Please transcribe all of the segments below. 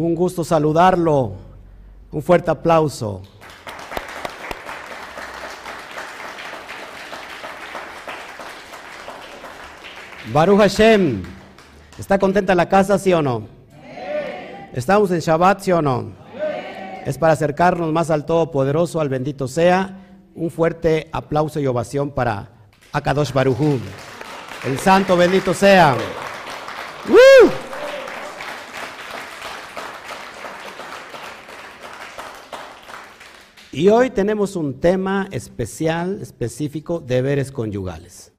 Un gusto saludarlo. Un fuerte aplauso. Baruch Hashem. ¿Está contenta la casa, sí o no? ¿Estamos en Shabbat, sí o no? Es para acercarnos más al Todopoderoso, al bendito sea. Un fuerte aplauso y ovación para Akadosh Barujú. El santo bendito sea. Y hoy tenemos un tema especial, específico, deberes conyugales.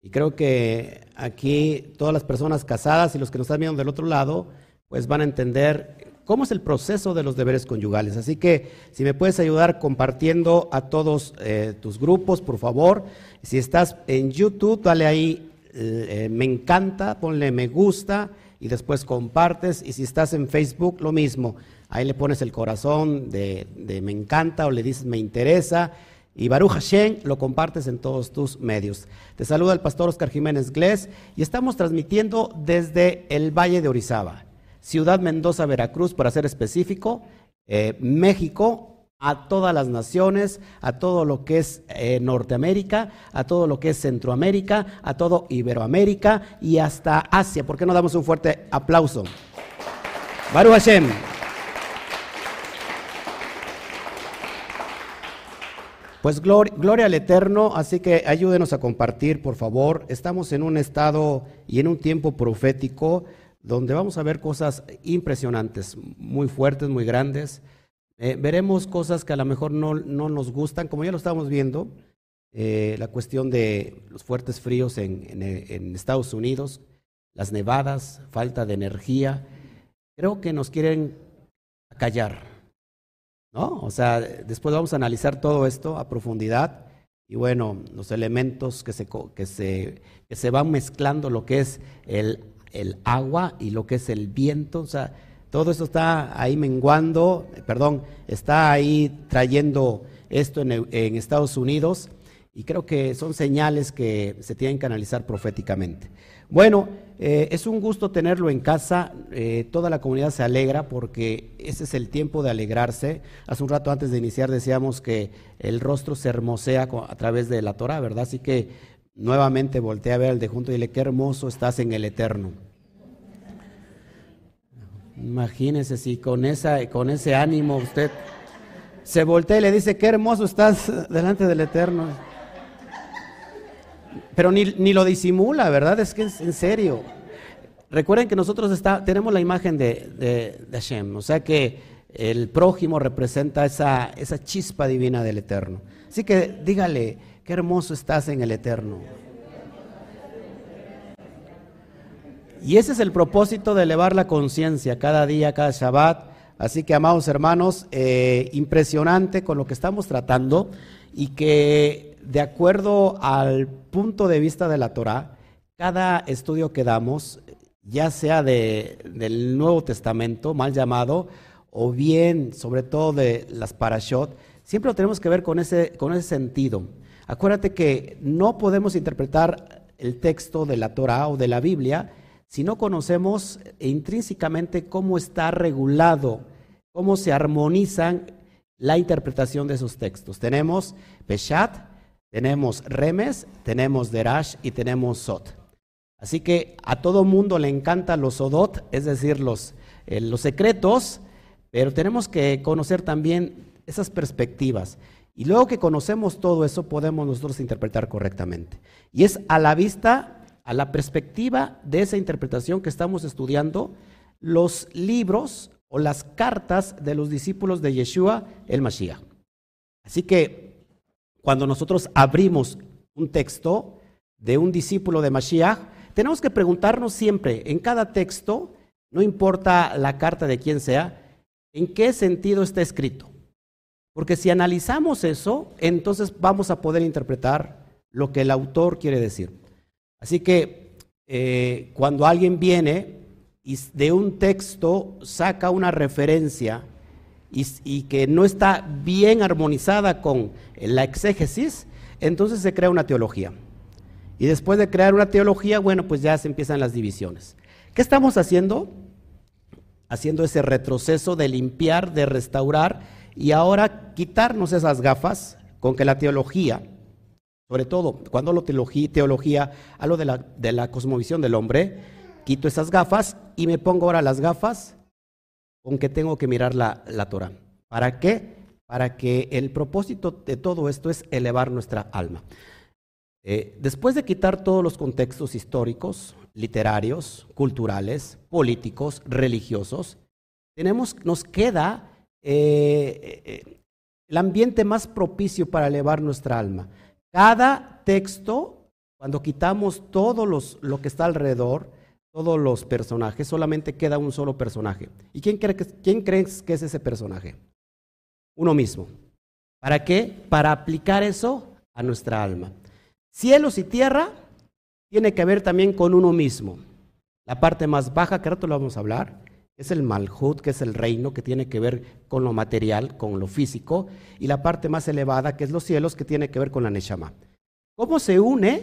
Y creo que aquí todas las personas casadas y los que nos están viendo del otro lado, pues van a entender cómo es el proceso de los deberes conyugales. Así que si me puedes ayudar compartiendo a todos eh, tus grupos, por favor. Si estás en YouTube, dale ahí eh, me encanta, ponle me gusta y después compartes. Y si estás en Facebook, lo mismo. Ahí le pones el corazón de, me encanta o le dices me interesa y Baruch Hashem lo compartes en todos tus medios. Te saluda el pastor Oscar Jiménez Glés y estamos transmitiendo desde el Valle de Orizaba, Ciudad Mendoza, Veracruz, para ser específico, eh, México, a todas las naciones, a todo lo que es eh, Norteamérica, a todo lo que es Centroamérica, a todo Iberoamérica y hasta Asia. ¿Por qué no damos un fuerte aplauso? Baruch Hashem. Pues gloria, al Eterno, así que ayúdenos a compartir, por favor. Estamos en un estado y en un tiempo profético donde vamos a ver cosas impresionantes, muy fuertes, muy grandes. Eh, veremos cosas que a lo mejor no, nos gustan, como ya lo estamos viendo, eh, la cuestión de los fuertes fríos en Estados Unidos, las nevadas, falta de energía. Creo que nos quieren callar. O sea, después vamos a analizar todo esto a profundidad y bueno, los elementos que se, que se, que se van mezclando, lo que es el, el agua y lo que es el viento, o sea, todo esto está ahí menguando, perdón, está ahí trayendo esto en, en Estados Unidos y creo que son señales que se tienen que analizar proféticamente. Bueno, eh, es un gusto tenerlo en casa, eh, toda la comunidad se alegra porque ese es el tiempo de alegrarse. Hace un rato antes de iniciar decíamos que el rostro se hermosea a través de la Torah, ¿verdad? Así que nuevamente voltea a ver al de junto y dile, qué hermoso estás en el eterno. Imagínese si con, esa, con ese ánimo usted se voltea y le dice, qué hermoso estás delante del eterno pero ni, lo disimula, ¿verdad? Es que es en serio. Recuerden que nosotros está, tenemos la imagen de, de, Hashem, o sea que el prójimo representa esa, esa chispa divina del Eterno. Así que dígale, qué hermoso estás en el Eterno. Y ese es el propósito de elevar la conciencia cada día, cada Shabbat. Así que, amados hermanos, eh, impresionante con lo que estamos tratando y que de acuerdo al punto de vista de la Torah, cada estudio que damos, ya sea del Nuevo Testamento, mal llamado, o bien, sobre todo de las parashot, siempre lo tenemos que ver con ese, con ese sentido. Acuérdate que no podemos interpretar el texto de la Torah o de la Biblia si no conocemos intrínsecamente cómo está regulado, cómo se armonizan la interpretación de esos textos. Tenemos Peshat, tenemos remes, tenemos derash y tenemos sot. Así que a todo mundo le encantan los sodot, es decir, los, eh, los secretos, pero tenemos que conocer también esas perspectivas. Y luego que conocemos todo eso, podemos nosotros interpretar correctamente. Y es a la vista, a la perspectiva de esa interpretación que estamos estudiando, los libros o las cartas de los discípulos de Yeshua el Mashiach. Así que cuando nosotros abrimos un texto de un discípulo de Mashiach, tenemos que preguntarnos siempre, en cada texto, no importa la carta de quién sea, en qué sentido está escrito. Porque si analizamos eso, entonces vamos a poder interpretar lo que el autor quiere decir. Así que eh, cuando alguien viene y de un texto saca una referencia, y, que no está bien armonizada con la exégesis, entonces se crea una teología. Y después de crear una teología, bueno, pues ya se empiezan las divisiones. ¿Qué estamos haciendo? haciendo ese retroceso de limpiar, de restaurar y ahora quitarnos esas gafas con que la teología, sobre todo cuando lo teología, teología hablo de la, de la cosmovisión del hombre, quito esas gafas y me pongo ahora las gafas con que tengo que mirar la, la Torah. ¿Para qué? Para que el propósito de todo esto es elevar nuestra alma. Eh, después de quitar todos los contextos históricos, literarios, culturales, políticos, religiosos, tenemos, nos queda eh, eh, el ambiente más propicio para elevar nuestra alma. Cada texto, cuando quitamos todo los, lo que está alrededor, todos los personajes, solamente queda un solo personaje. ¿Y quién, cree que, quién crees que es ese personaje? Uno mismo. ¿Para qué? Para aplicar eso a nuestra alma. Cielos y tierra tiene que ver también con uno mismo. La parte más baja, que ahora lo vamos a hablar, es el Malhut, que es el reino que tiene que ver con lo material, con lo físico, y la parte más elevada, que es los cielos, que tiene que ver con la Neshama. ¿Cómo se une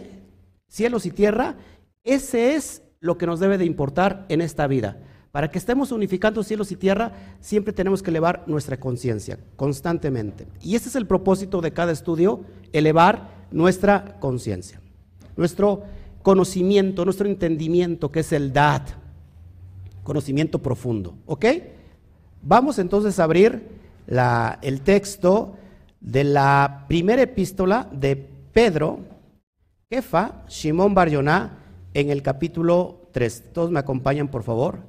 cielos y tierra? Ese es lo que nos debe de importar en esta vida. Para que estemos unificando cielos y tierra, siempre tenemos que elevar nuestra conciencia, constantemente. Y ese es el propósito de cada estudio, elevar nuestra conciencia, nuestro conocimiento, nuestro entendimiento, que es el DAT, conocimiento profundo. ¿Ok? Vamos entonces a abrir el texto de la primera epístola de Pedro, Jefa, Shimón Baryoná, en el capítulo 3. Todos me acompañan, por favor.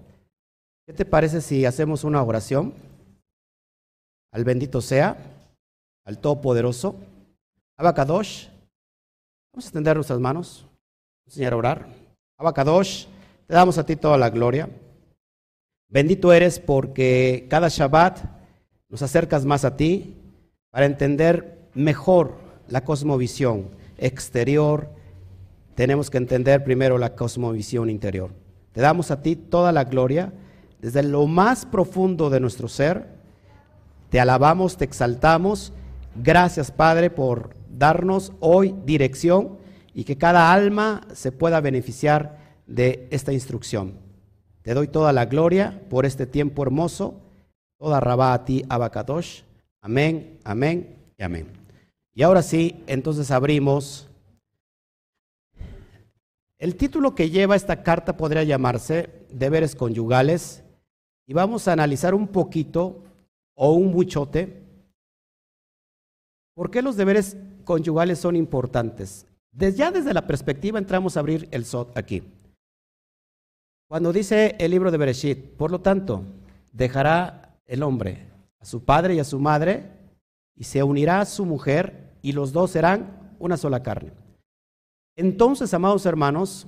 ¿Qué te parece si hacemos una oración? Al bendito sea, al Todopoderoso. Abacadosh, vamos a extender nuestras manos, enseñar a orar. Abacadosh, te damos a ti toda la gloria. Bendito eres porque cada Shabbat nos acercas más a ti para entender mejor la cosmovisión exterior. Tenemos que entender primero la cosmovisión interior. Te damos a ti toda la gloria desde lo más profundo de nuestro ser. Te alabamos, te exaltamos. Gracias, Padre, por darnos hoy dirección y que cada alma se pueda beneficiar de esta instrucción. Te doy toda la gloria por este tiempo hermoso. Toda rabá a ti, Abacadosh. Amén, amén y amén. Y ahora sí, entonces abrimos. El título que lleva esta carta podría llamarse Deberes conyugales y vamos a analizar un poquito o un muchote por qué los deberes conyugales son importantes. Desde, ya desde la perspectiva entramos a abrir el SOT aquí. Cuando dice el libro de Bereshit, por lo tanto, dejará el hombre a su padre y a su madre y se unirá a su mujer y los dos serán una sola carne. Entonces, amados hermanos,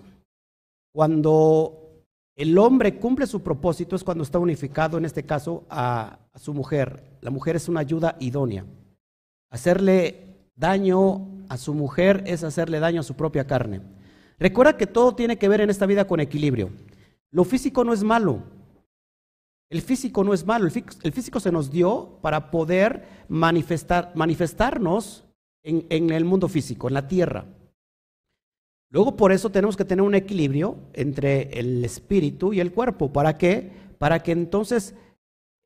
cuando el hombre cumple su propósito es cuando está unificado, en este caso, a, su mujer. La mujer es una ayuda idónea. Hacerle daño a su mujer es hacerle daño a su propia carne. Recuerda que todo tiene que ver en esta vida con equilibrio. Lo físico no es malo. El físico no es malo. El físico se nos dio para poder manifestar, manifestarnos en, en el mundo físico, en la tierra. Luego por eso tenemos que tener un equilibrio entre el espíritu y el cuerpo. ¿Para qué? Para que entonces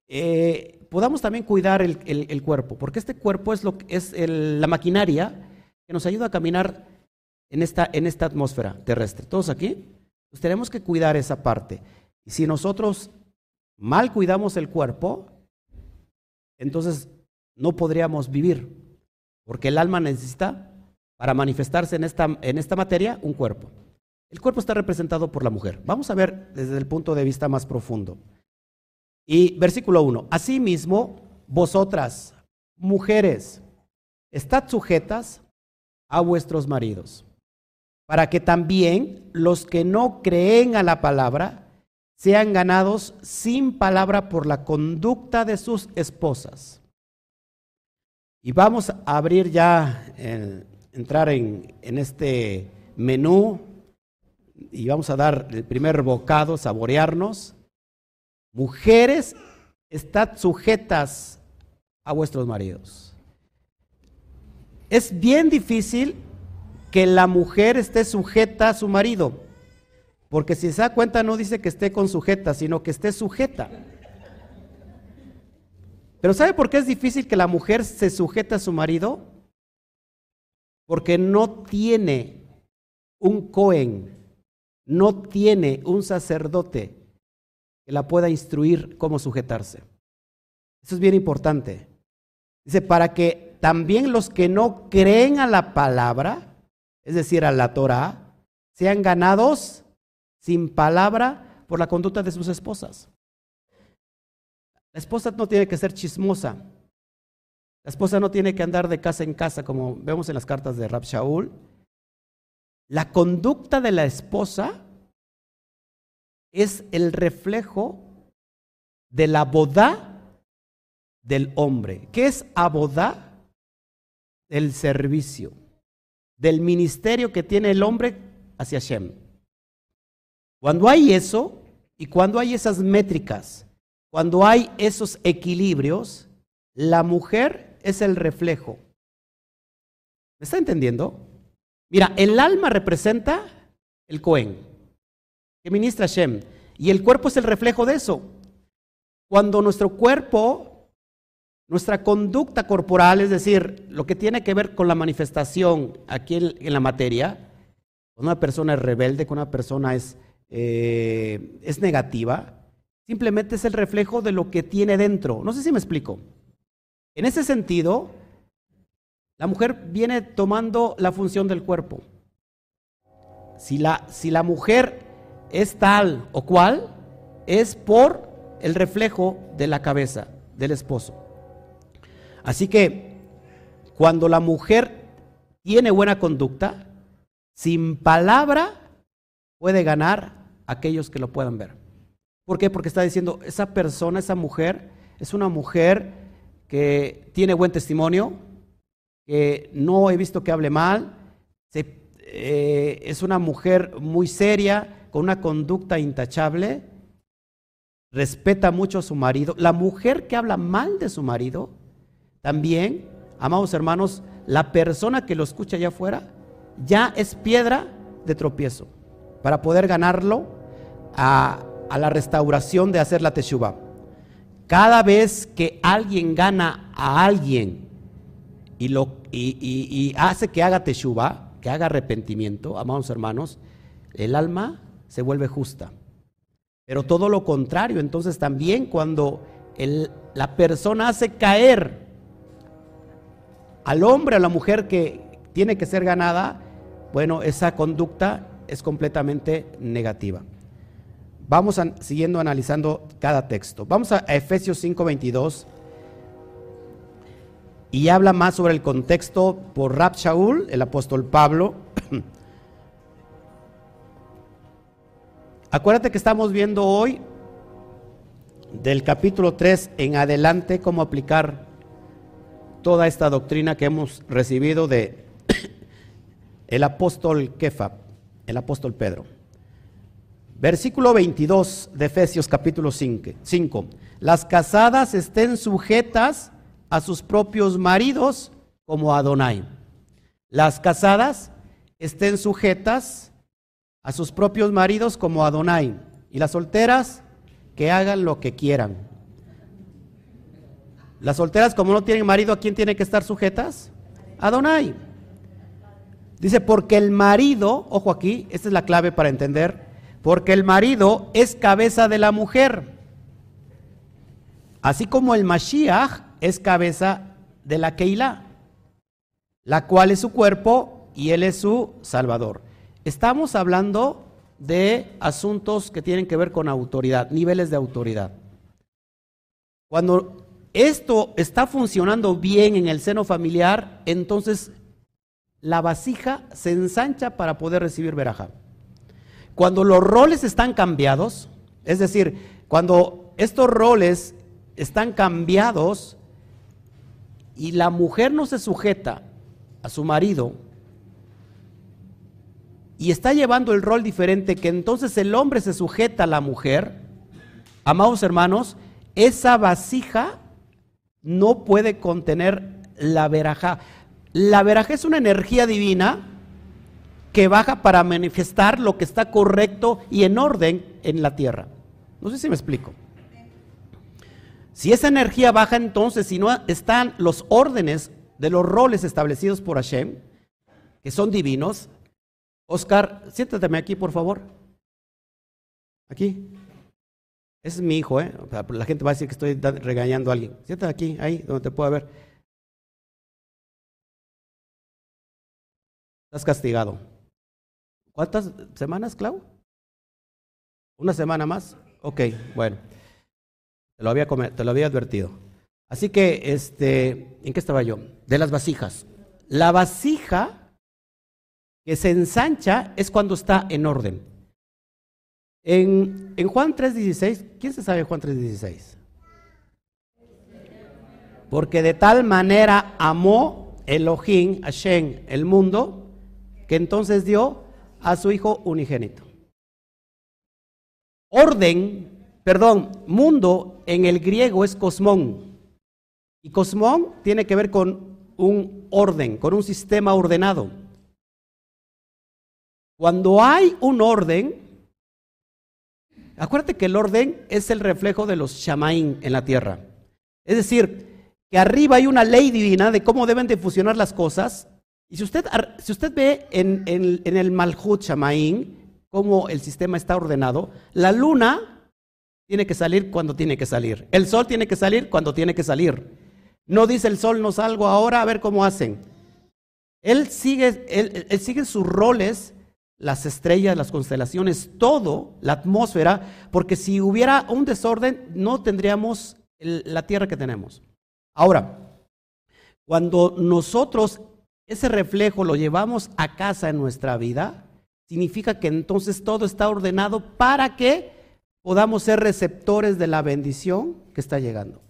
eh, podamos también cuidar el, cuerpo, porque este cuerpo es, lo, es la maquinaria que nos ayuda a caminar en esta, en esta atmósfera terrestre. ¿Todos aquí? Pues tenemos que cuidar esa parte. Y si nosotros mal cuidamos el cuerpo, entonces no podríamos vivir, porque el alma necesita, para manifestarse en esta, en esta materia, un cuerpo. El cuerpo está representado por la mujer. Vamos a ver desde el punto de vista más profundo. Y versículo 1, asimismo, vosotras, mujeres, estad sujetas a vuestros maridos, para que también los que no creen a la palabra sean ganados sin palabra por la conducta de sus esposas. Y vamos a abrir ya, entrar en, este menú y vamos a dar el primer bocado, saborearnos. Mujeres, estad sujetas a vuestros maridos. Es bien difícil que la mujer esté sujeta a su marido, porque si se da cuenta no dice que esté con sujeta, sino que esté sujeta. Pero ¿sabe por qué es difícil que la mujer se sujete a su marido? Porque no tiene un Cohen, no tiene un sacerdote que la pueda instruir cómo sujetarse. Eso es bien importante. Dice, para que también los que no creen a la palabra, es decir, a la Torah, sean ganados sin palabra por la conducta de sus esposas. La esposa no tiene que ser chismosa. La esposa no tiene que andar de casa en casa, como vemos en las cartas de Rab Shaul. La conducta de la esposa es el reflejo de la boda del hombre. ¿Qué es abodá? El servicio, del ministerio que tiene el hombre hacia Shem. Cuando hay eso y cuando hay esas métricas, cuando hay esos equilibrios, la mujer es el reflejo. ¿Me está entendiendo? Mira, el alma representa el Cohen, que ministra Shem, y el cuerpo es el reflejo de eso. Cuando nuestro cuerpo, nuestra conducta corporal, es decir, lo que tiene que ver con la manifestación aquí en, la materia, cuando una persona es rebelde, cuando una persona es, eh, es negativa, simplemente es el reflejo de lo que tiene dentro. No sé si me explico. En ese sentido, la mujer viene tomando la función del cuerpo. Si la, si la mujer es tal o cual, es por el reflejo de la cabeza del esposo. Así que cuando la mujer tiene buena conducta, sin palabra puede ganar a aquellos que lo puedan ver. ¿Por qué? Porque está diciendo, esa persona, esa mujer, es una mujer que tiene buen testimonio, que no he visto que hable mal, eh, es una mujer muy seria, con una conducta intachable, respeta mucho a su marido. La mujer que habla mal de su marido, también, amados hermanos, la persona que lo escucha allá afuera, ya es piedra de tropiezo para poder ganarlo a, a la restauración de hacer la teshuva. Cada vez que alguien gana a alguien y, lo, y, hace que haga teshuva, que haga arrepentimiento, amados hermanos, el alma se vuelve justa. Pero todo lo contrario, entonces también cuando la persona hace caer al hombre, a la mujer que tiene que ser ganada, bueno, esa conducta es completamente negativa. Vamos siguiendo analizando cada texto. Vamos a, Efesios 5:22 y habla más sobre el contexto por Rab Shaul, el apóstol Pablo. Acuérdate que estamos viendo hoy del capítulo 3 en adelante cómo aplicar toda esta doctrina que hemos recibido de el apóstol Kefa, el apóstol Pedro. Versículo 22 de Efesios capítulo 5. Las casadas estén sujetas a sus propios maridos como Adonai. Las casadas estén sujetas a sus propios maridos como Adonai. Y las solteras que hagan lo que quieran. Las solteras como no tienen marido, ¿a quién tienen que estar sujetas? Adonai. Dice, porque el marido, ojo aquí, esta es la clave para entender, porque el marido es cabeza de la mujer, así como el Mashiach es cabeza de la Keilah, la cual es su cuerpo y él es su salvador. Estamos hablando de asuntos que tienen que ver con autoridad, niveles de autoridad. Cuando esto está funcionando bien en el seno familiar, entonces la vasija se ensancha para poder recibir verajá. Cuando los roles están cambiados, es decir, cuando estos roles están cambiados y la mujer no se sujeta a su marido y está llevando el rol diferente, que entonces el hombre se sujeta a la mujer, amados hermanos, esa vasija no puede contener la veraja. La veraja es una energía divina que baja para manifestar lo que está correcto y en orden en la tierra. No sé si me explico. Si esa energía baja, entonces, si no están los órdenes de los roles establecidos por Hashem, que son divinos, Oscar, siéntate aquí, por favor. Aquí. Ese es mi hijo, ¿eh? La gente va a decir que estoy regañando a alguien. Siéntate aquí, ahí, donde te pueda ver. Estás castigado. ¿Cuántas semanas, Clau? ¿Una semana más? Ok, bueno. Te lo había, te lo había advertido. Así que, este, ¿en qué estaba yo? De las vasijas. La vasija que se ensancha es cuando está en orden. En, en Juan 3.16, ¿quién se sabe Juan 3.16? Porque de tal manera amó Elohim, Hashem, el mundo, que entonces dio a su Hijo unigénito. Orden, perdón, mundo en el griego es cosmón. Y cosmón tiene que ver con un orden, con un sistema ordenado. Cuando hay un orden, acuérdate que el orden es el reflejo de los shamaín en la tierra. Es decir, que arriba hay una ley divina de cómo deben de las cosas. Y si usted, si usted ve en, en el Malhut Shamaín cómo el sistema está ordenado, la luna tiene que salir cuando tiene que salir. El sol tiene que salir cuando tiene que salir. No dice el sol no salgo ahora a ver cómo hacen. Él sigue, él, él sigue sus roles las estrellas, las constelaciones, todo, la atmósfera, porque si hubiera un desorden no tendríamos la tierra que tenemos. Ahora, cuando nosotros ese reflejo lo llevamos a casa en nuestra vida, significa que entonces todo está ordenado para que podamos ser receptores de la bendición que está llegando.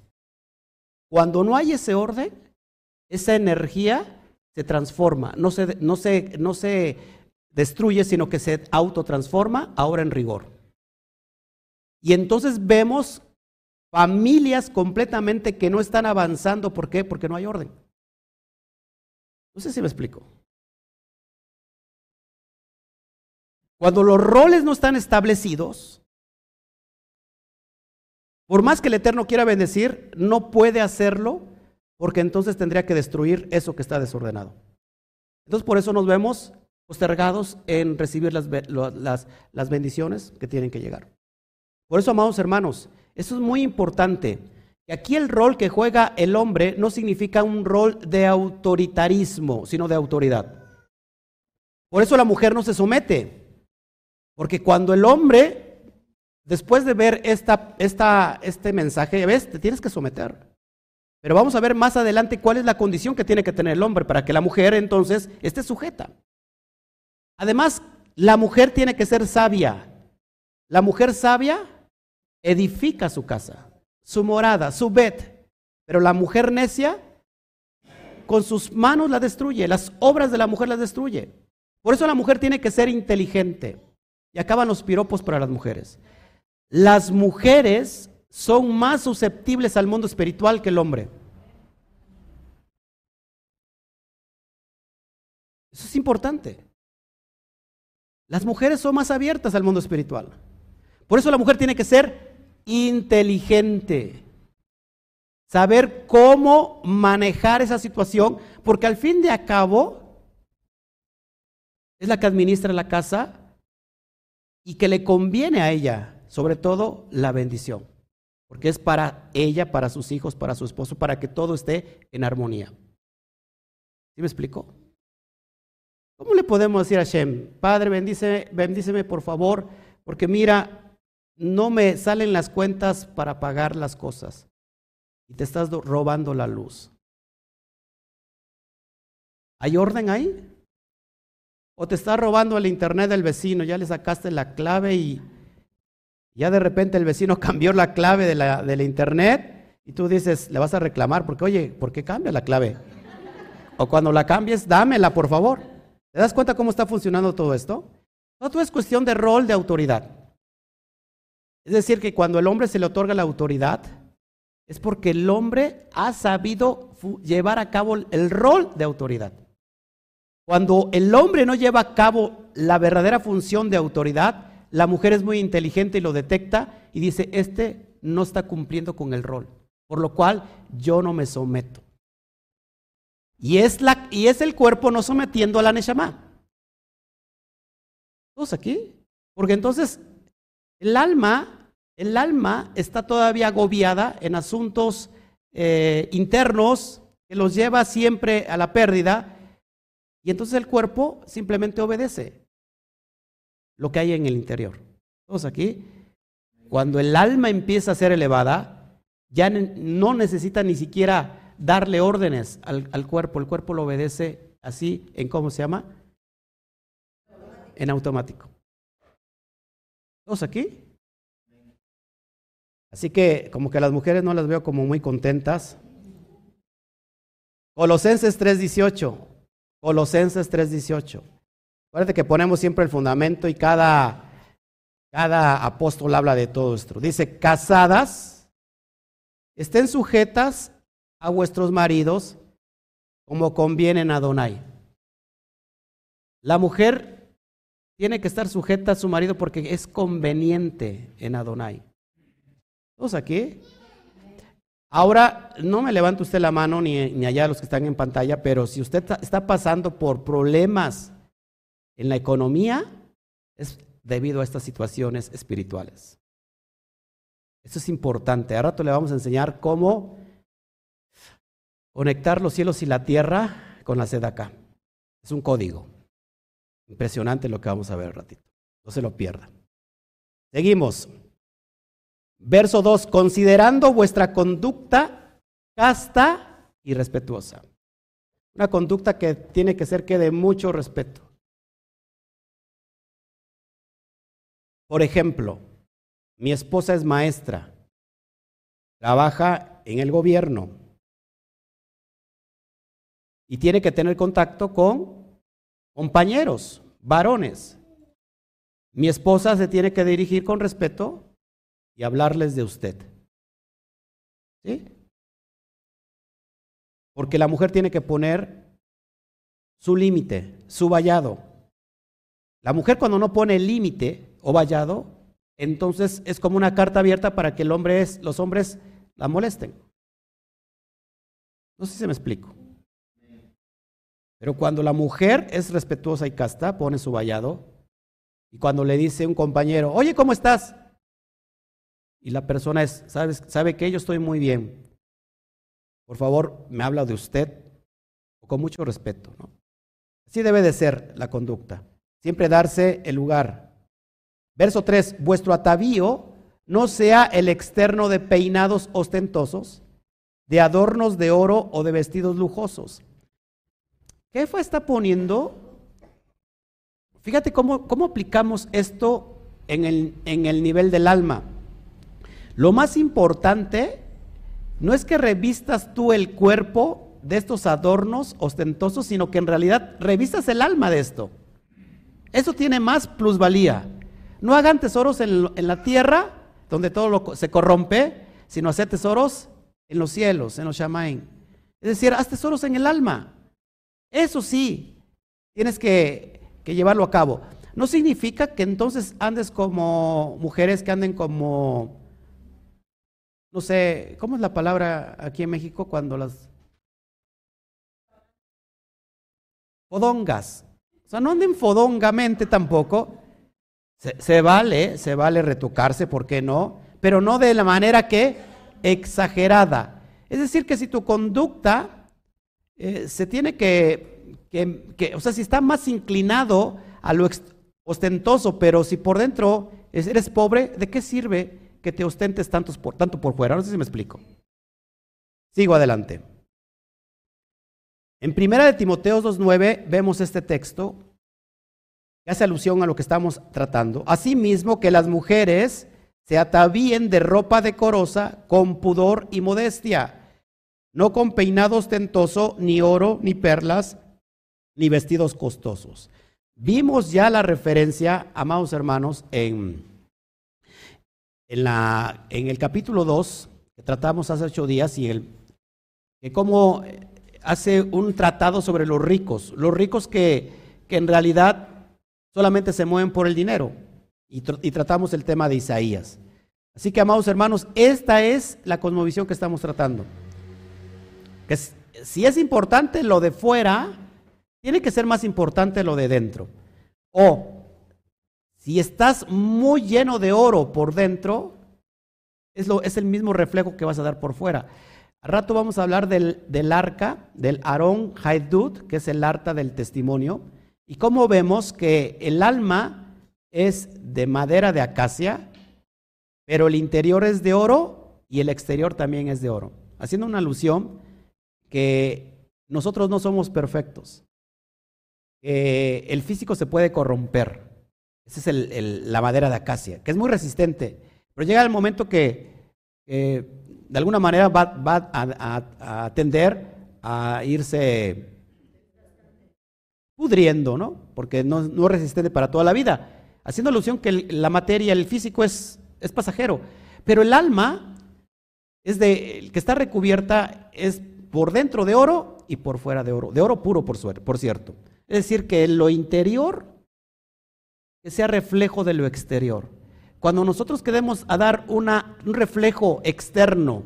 Cuando no hay ese orden, esa energía se transforma, no se, no se, no se destruye, sino que se autotransforma ahora en rigor. Y entonces vemos familias completamente que no están avanzando. ¿Por qué? Porque no hay orden. No sé si me explico. Cuando los roles no están establecidos, por más que el Eterno quiera bendecir, no puede hacerlo porque entonces tendría que destruir eso que está desordenado. Entonces por eso nos vemos postergados en recibir las, las, bendiciones que tienen que llegar. Por eso, amados hermanos, eso es muy importante. Aquí el rol que juega el hombre no significa un rol de autoritarismo, sino de autoridad. Por eso la mujer no se somete. Porque cuando el hombre, después de ver esta, esta, este mensaje, ves, te tienes que someter. Pero vamos a ver más adelante cuál es la condición que tiene que tener el hombre para que la mujer entonces esté sujeta. Además, la mujer tiene que ser sabia. La mujer sabia edifica su casa, su morada, su bet. Pero la mujer necia con sus manos la destruye, las obras de la mujer las destruye. Por eso la mujer tiene que ser inteligente. Y acaban los piropos para las mujeres. Las mujeres son más susceptibles al mundo espiritual que el hombre. Eso es importante. Las mujeres son más abiertas al mundo espiritual. Por eso la mujer tiene que ser inteligente. Saber cómo manejar esa situación, porque al fin de a cabo es la que administra la casa y que le conviene a ella, sobre todo, la bendición. Porque es para ella, para sus hijos, para su esposo, para que todo esté en armonía. ¿Sí me explico? ¿Cómo le podemos decir a Shem, Padre, bendíceme, bendíceme por favor, porque mira, no me salen las cuentas para pagar las cosas y te estás robando la luz? ¿Hay orden ahí? ¿O te está robando el internet del vecino? Ya le sacaste la clave y ya de repente el vecino cambió la clave de la, del internet y tú dices, le vas a reclamar porque, oye, ¿por qué cambia la clave? O cuando la cambies, dámela, por favor. ¿Te das cuenta cómo está funcionando todo esto? Todo es cuestión de rol de autoridad. Es decir, que cuando el hombre se le otorga la autoridad, es porque el hombre ha sabido llevar a cabo el rol de autoridad. Cuando el hombre no lleva a cabo la verdadera función de autoridad, la mujer es muy inteligente y lo detecta y dice, este no está cumpliendo con el rol. por lo cual yo no me someto. Y es, la, y es el cuerpo no sometiendo a la Neshama. ¿Todos aquí? Porque entonces el alma, el alma está todavía agobiada en asuntos eh, internos que los lleva siempre a la pérdida y entonces el cuerpo simplemente obedece lo que hay en el interior. ¿Todos aquí? Cuando el alma empieza a ser elevada, ya no necesita ni siquiera darle órdenes al, al cuerpo, el cuerpo lo obedece así en cómo se llama, en automático. ¿Todos aquí? Así que como que las mujeres no las veo como muy contentas. Colosenses 3:18. Colosenses 3:18. Acuérdate que ponemos siempre el fundamento y cada, cada apóstol habla de todo esto. Dice, casadas, estén sujetas a vuestros maridos como convienen a Donai. La mujer tiene que estar sujeta a su marido porque es conveniente en Adonai. ¿Todos aquí? Ahora, no me levante usted la mano ni, ni allá los que están en pantalla, pero si usted está pasando por problemas en la economía, es debido a estas situaciones espirituales. Eso es importante. A rato le vamos a enseñar cómo conectar los cielos y la tierra con la sed acá. Es un código. Impresionante lo que vamos a ver un ratito. No se lo pierda. Seguimos. Verso 2, considerando vuestra conducta casta y respetuosa. Una conducta que tiene que ser que de mucho respeto. Por ejemplo, mi esposa es maestra, trabaja en el gobierno y tiene que tener contacto con compañeros, varones. Mi esposa se tiene que dirigir con respeto y hablarles de usted. ¿Sí? Porque la mujer tiene que poner su límite, su vallado. La mujer cuando no pone límite o vallado, entonces es como una carta abierta para que el hombre es, los hombres la molesten. No sé si me explico. Pero cuando la mujer es respetuosa y casta, pone su vallado, y cuando le dice un compañero, oye, ¿cómo estás? y la persona es, ¿sabes, ¿sabe que Yo estoy muy bien. Por favor, me habla de usted con mucho respeto. ¿no? Así debe de ser la conducta. Siempre darse el lugar. Verso 3, vuestro atavío no sea el externo de peinados ostentosos, de adornos de oro o de vestidos lujosos. ¿Qué fue está poniendo? Fíjate cómo, cómo aplicamos esto en el, en el nivel del alma. Lo más importante no es que revistas tú el cuerpo de estos adornos ostentosos, sino que en realidad revistas el alma de esto. Eso tiene más plusvalía. No hagan tesoros en, la tierra, donde todo se corrompe, sino hacer tesoros en los cielos, en los shamaim. Es decir, haz tesoros en el alma. Eso sí, tienes que, llevarlo a cabo. No significa que entonces andes como mujeres que anden como no sé, ¿cómo es la palabra aquí en México cuando las... Fodongas. O sea, no anden fodongamente tampoco. Se, vale, se vale retocarse, ¿por qué no? Pero no de la manera que exagerada. Es decir, que si tu conducta eh, se tiene que, que, que, o sea, si está más inclinado a lo ostentoso, pero si por dentro eres pobre, ¿de qué sirve que te ostentes tanto por, tanto por fuera. No sé si me explico. Sigo adelante. En primera de Timoteo 2.9 vemos este texto que hace alusión a lo que estamos tratando. Asimismo que las mujeres se atavíen de ropa decorosa con pudor y modestia, no con peinado ostentoso, ni oro, ni perlas, ni vestidos costosos. Vimos ya la referencia, amados hermanos, en en, la, en el capítulo 2, que tratamos hace ocho días, y el, que cómo hace un tratado sobre los ricos, los ricos que, que en realidad solamente se mueven por el dinero, y, y tratamos el tema de Isaías. Así que, amados hermanos, esta es la cosmovisión que estamos tratando. Que si es importante lo de fuera, tiene que ser más importante lo de dentro. O si estás muy lleno de oro por dentro, es, lo, es el mismo reflejo que vas a dar por fuera. Al rato vamos a hablar del, del arca, del Aarón Haidut, que es el arca del testimonio, y cómo vemos que el alma es de madera de acacia, pero el interior es de oro y el exterior también es de oro. Haciendo una alusión que nosotros no somos perfectos. el físico se puede corromper. Esa es la madera de acacia, que es muy resistente. Pero llega el momento que de alguna manera va, a, tender a irse pudriendo, ¿no? Porque no, es resistente para toda la vida. Haciendo alusión que la materia, el físico es, es pasajero. Pero el alma es de, el que está recubierta es por dentro de oro y por fuera de oro. De oro puro, por, por cierto. Es decir, que lo interior sea reflejo de lo exterior. Cuando nosotros queremos a dar una, un reflejo externo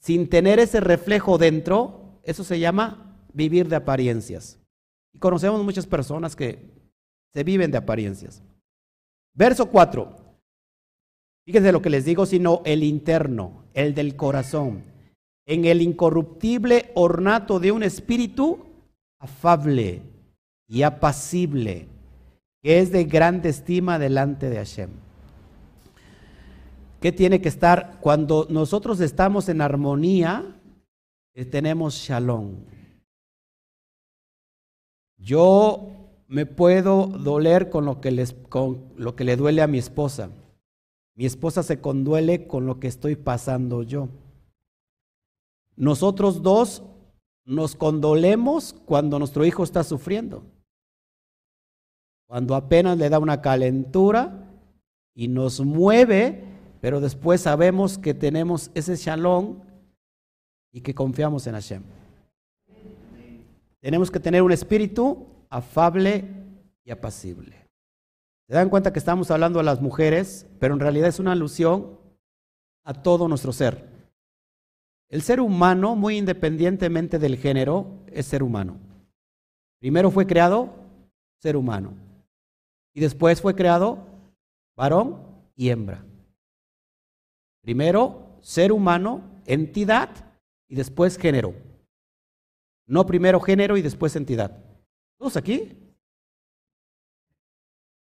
sin tener ese reflejo dentro, eso se llama vivir de apariencias. Y conocemos muchas personas que se viven de apariencias. Verso 4. Fíjense lo que les digo, sino el interno, el del corazón, en el incorruptible ornato de un espíritu afable y apacible, que es de grande estima delante de Hashem. ¿Qué tiene que estar? Cuando nosotros estamos en armonía, eh, tenemos shalom. Yo me puedo doler con lo, que les, con lo que le duele a mi esposa. Mi esposa se conduele con lo que estoy pasando yo. Nosotros dos nos condolemos cuando nuestro hijo está sufriendo. Cuando apenas le da una calentura y nos mueve pero después sabemos que tenemos ese shalom y que confiamos en Hashem. Tenemos que tener un espíritu afable y apacible. Se dan cuenta que estamos hablando a las mujeres, pero en realidad es una alusión a todo nuestro ser. El ser humano, muy independientemente del género, es ser humano. Primero fue creado ser humano y después fue creado varón y hembra. Primero, ser humano, entidad y después género. No primero género y después entidad. ¿Todos aquí?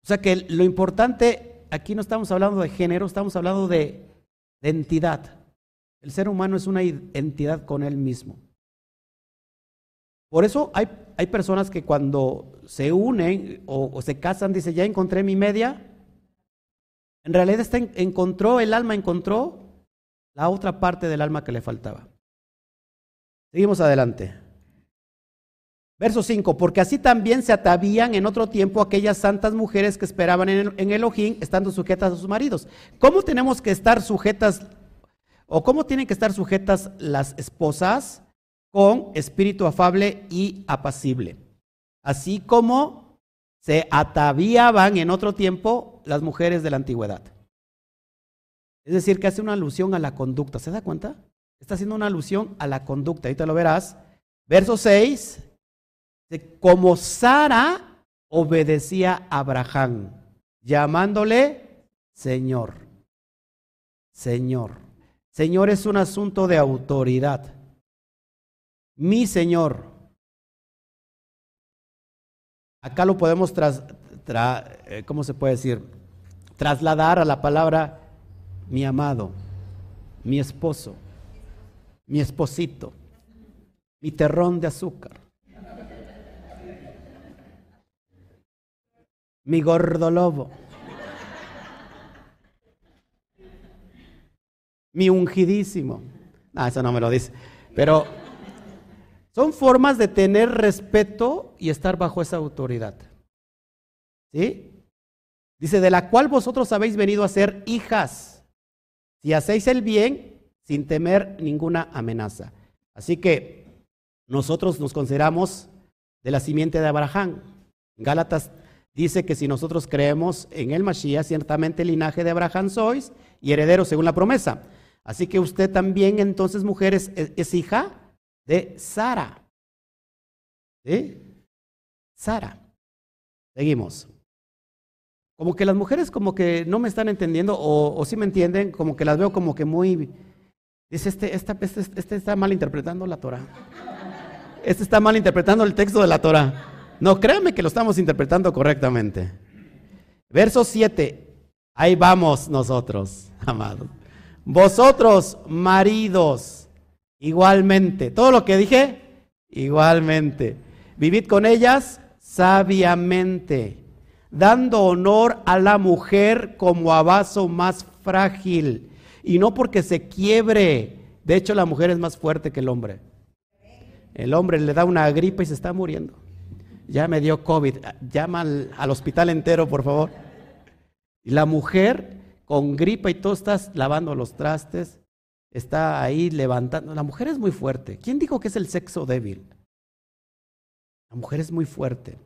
O sea que lo importante, aquí no estamos hablando de género, estamos hablando de, entidad. El ser humano es una entidad con él mismo. Por eso hay, hay personas que cuando se unen o, se casan, dice, ya encontré mi media, en realidad encontró, el alma encontró la otra parte del alma que le faltaba. Seguimos adelante. Verso 5, porque así también se atavían en otro tiempo aquellas santas mujeres que esperaban en, en Elohim estando sujetas a sus maridos. ¿Cómo tenemos que estar sujetas o cómo tienen que estar sujetas las esposas con espíritu afable y apacible? Así como se ataviaban en otro tiempo las mujeres de la antigüedad. Es decir, que hace una alusión a la conducta. ¿Se da cuenta? Está haciendo una alusión a la conducta. Te lo verás. Verso 6. Como Sara obedecía a Abraham, llamándole Señor. Señor. Señor es un asunto de autoridad. Mi Señor. Acá lo podemos tras, eh, ¿cómo se puede decir? Trasladar a la palabra mi amado, mi esposo, mi esposito, mi terrón de azúcar, mi gordo mi ungidísimo. Ah, eso no me lo dice. Pero son formas de tener respeto y estar bajo esa autoridad. ¿Sí? Dice, de la cual vosotros habéis venido a ser hijas si hacéis el bien sin temer ninguna amenaza. Así que nosotros nos consideramos de la simiente de Abraham. Gálatas dice que si nosotros creemos en el Mashiach, ciertamente el linaje de Abraham sois y heredero según la promesa. Así que usted también, entonces, mujeres, es, hija de Sara. ¿Sí? Sara. Seguimos. Como que las mujeres como que no me están entendiendo o, o sí me entienden, como que las veo como que muy... Dice, este, este, este está mal interpretando la Torah. Este está mal interpretando el texto de la Torah. No, créanme que lo estamos interpretando correctamente. Verso 7. Ahí vamos nosotros, amados. Vosotros, maridos, igualmente. Todo lo que dije, igualmente. Vivid con ellas sabiamente, dando honor a la mujer como a vaso más frágil. Y no porque se quiebre. De hecho, la mujer es más fuerte que el hombre. El hombre le da una gripe y se está muriendo ya me dio COVID, llama al, hospital entero, por favor. Y la mujer con gripa y todo estás lavando los trastes, está ahí levantando. La mujer es muy fuerte. ¿Quién dijo que es el sexo débil? La mujer es muy fuerte.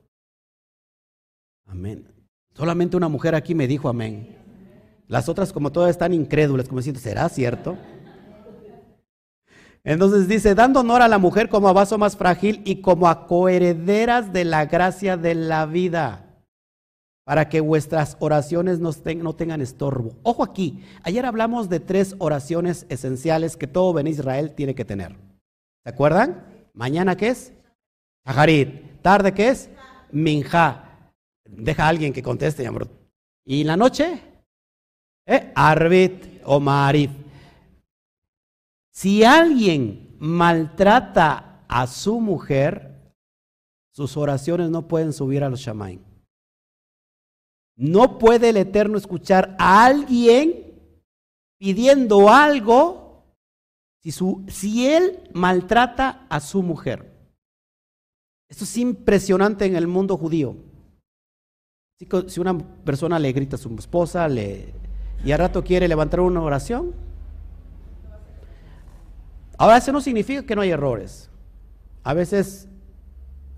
Amén. Solamente una mujer aquí me dijo amén. Las otras como todas están incrédulas, como diciendo, ¿será cierto? Entonces dice, dando honor a la mujer como a vaso más frágil y como a coherederas de la gracia de la vida, para que vuestras oraciones no, tengan estorbo. Ojo aquí, ayer hablamos de tres oraciones esenciales que todo Ben Israel tiene que tener. ¿Se acuerdan? Mañana qué es? Tajarit. Tarde qué es? Minja. Deja a alguien que conteste, amor. ¿Y la noche? ¿Eh? Arbit o Marit. Si alguien maltrata a su mujer, sus oraciones no pueden subir a los shamaim. No puede el Eterno escuchar a alguien pidiendo algo si, si él maltrata a su mujer. Esto es impresionante en el mundo judío. Si una persona le grita a su esposa le, y al rato quiere levantar una oración, Ahora, eso no significa que no hay errores. A veces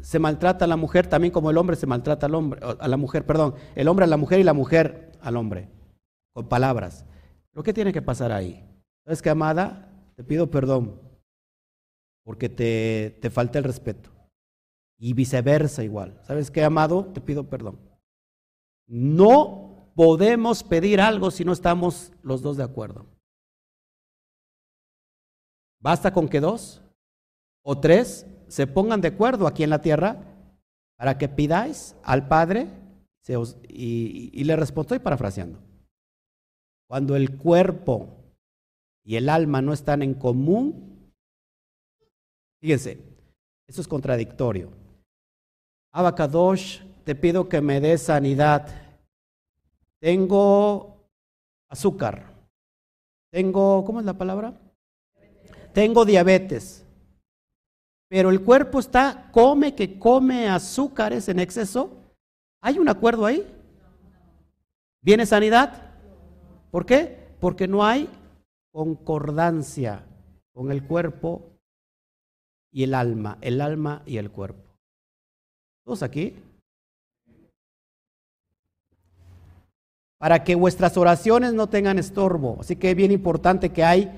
se maltrata a la mujer también como el hombre se maltrata al hombre, a la mujer, perdón, el hombre a la mujer y la mujer al hombre, con palabras. ¿Lo que tiene que pasar ahí? ¿Sabes qué, amada? Te pido perdón porque te, te falta el respeto. Y viceversa igual. ¿Sabes qué, amado? Te pido perdón. No podemos pedir algo si no estamos los dos de acuerdo. Basta con que dos o tres se pongan de acuerdo aquí en la tierra para que pidáis al Padre y, le respondo, estoy parafraseando. Cuando el cuerpo y el alma no están en común, fíjense, eso es contradictorio. Abacadosh, te pido que me des sanidad. Tengo azúcar. Tengo, ¿cómo es la palabra? tengo diabetes, pero el cuerpo está, come que come azúcares en exceso, ¿hay un acuerdo ahí? ¿Viene sanidad? ¿Por qué? Porque no hay concordancia con el cuerpo y el alma, el alma y el cuerpo. ¿Todos aquí? Para que vuestras oraciones no tengan estorbo. Así que es bien importante que hay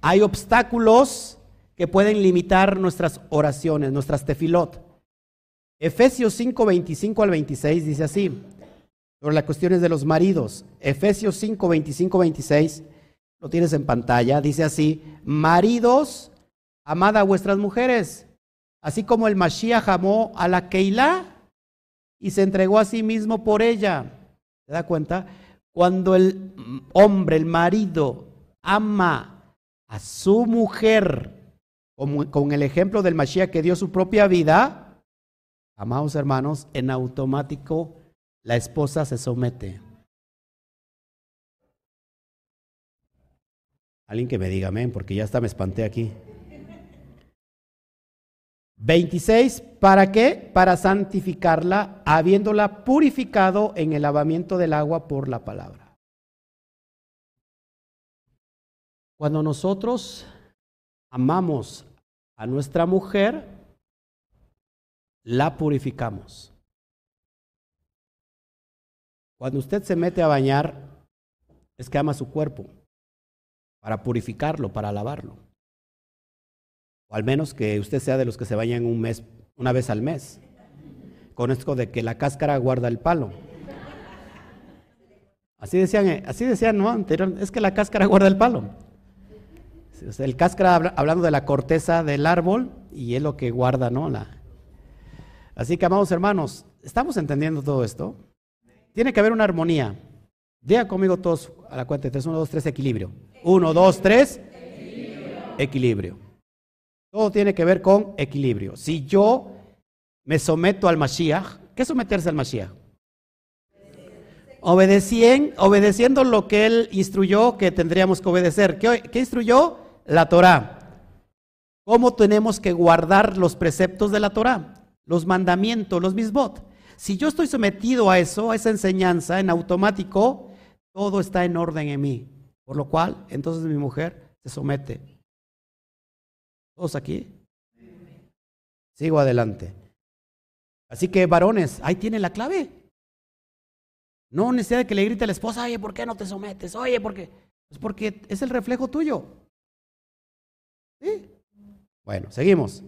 hay obstáculos que pueden limitar nuestras oraciones, nuestras tefilot. Efesios 5, 25 al 26 dice así, sobre las cuestiones de los maridos. Efesios 5, 25, 26, lo tienes en pantalla, dice así, maridos, amad a vuestras mujeres, así como el Mashiach amó a la Keilah y se entregó a sí mismo por ella. ¿Se da cuenta? Cuando el hombre, el marido, ama a su mujer, con el ejemplo del Mashiach que dio su propia vida, amados hermanos, en automático la esposa se somete. Alguien que me diga amén, porque ya hasta me espanté aquí. 26, ¿para qué? Para santificarla, habiéndola purificado en el lavamiento del agua por la palabra. Cuando nosotros amamos a nuestra mujer, la purificamos. Cuando usted se mete a bañar, es que ama su cuerpo para purificarlo, para lavarlo. O al menos que usted sea de los que se bañan un mes, una vez al mes. Con esto de que la cáscara guarda el palo. Así decían, eh, así decían, ¿no? Es que la cáscara guarda el palo. El cáscara hablando de la corteza del árbol y es lo que guarda, ¿no? Así que, amados hermanos, ¿estamos entendiendo todo esto? Tiene que haber una armonía. Diga conmigo todos a la cuenta de tres. Uno, dos, tres, equilibrio. Uno, dos, tres. Equilibrio. Todo tiene que ver con equilibrio. Si yo me someto al Mashiach, ¿qué es someterse al Mashiach? obedeciendo lo que él instruyó que tendríamos que obedecer. ¿Qué, qué instruyó? La Torah. ¿Cómo tenemos que guardar los preceptos de la Torah? Los mandamientos, los misbot. Si yo estoy sometido a eso, a esa enseñanza, en automático, todo está en orden en mí. Por lo cual, entonces mi mujer se somete. ¿Todos aquí? Sigo adelante. Así que varones, ahí tienen la clave. No necesidad de que le grite a la esposa, oye, ¿por qué no te sometes? Oye, ¿por qué? Pues porque es el reflejo tuyo. Bueno, seguimos.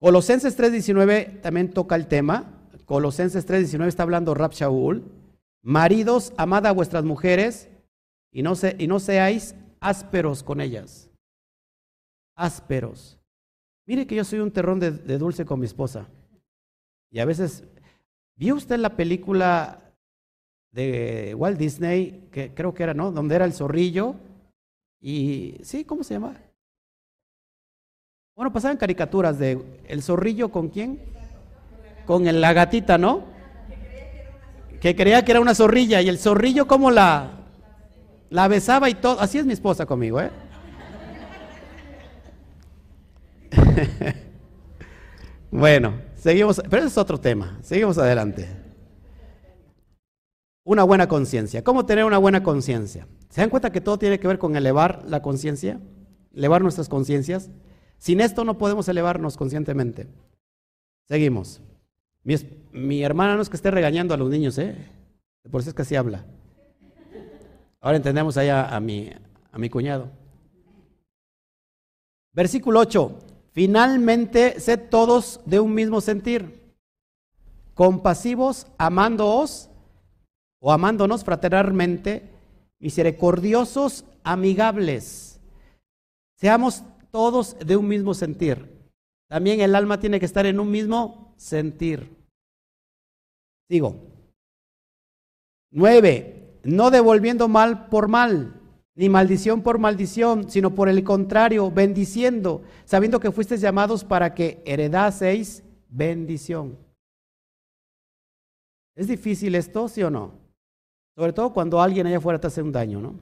Colosenses 3.19 también toca el tema. Colosenses 3.19 está hablando Rab Shaul. Maridos, amad a vuestras mujeres y no, se, y no seáis ásperos con ellas. Ásperos. Mire que yo soy un terrón de, de dulce con mi esposa. Y a veces ¿Vio usted la película de Walt Disney, que creo que era, ¿no? Donde era el zorrillo. Y, sí, ¿cómo se llama? Bueno, pasaban caricaturas de el zorrillo con quién? Con la gatita, ¿no? Que creía que era una zorrilla y el zorrillo como la la besaba y todo. Así es mi esposa conmigo, ¿eh? bueno, Seguimos, pero ese es otro tema. Seguimos adelante. Una buena conciencia. ¿Cómo tener una buena conciencia? ¿Se dan cuenta que todo tiene que ver con elevar la conciencia? Elevar nuestras conciencias. Sin esto no podemos elevarnos conscientemente. Seguimos. Mi, hermana no es que esté regañando a los niños, ¿eh? Por eso es que así habla. Ahora entendemos allá a mi, a mi cuñado. Versículo 8. Finalmente, sed todos de un mismo sentir, compasivos, amándoos o amándonos fraternalmente, misericordiosos, amigables. Seamos todos de un mismo sentir. También el alma tiene que estar en un mismo sentir. Sigo. Nueve, no devolviendo mal por mal ni maldición por maldición, sino por el contrario, bendiciendo, sabiendo que fuisteis llamados para que heredaseis bendición. ¿Es difícil esto, sí o no? Sobre todo cuando alguien allá afuera te hace un daño, ¿no?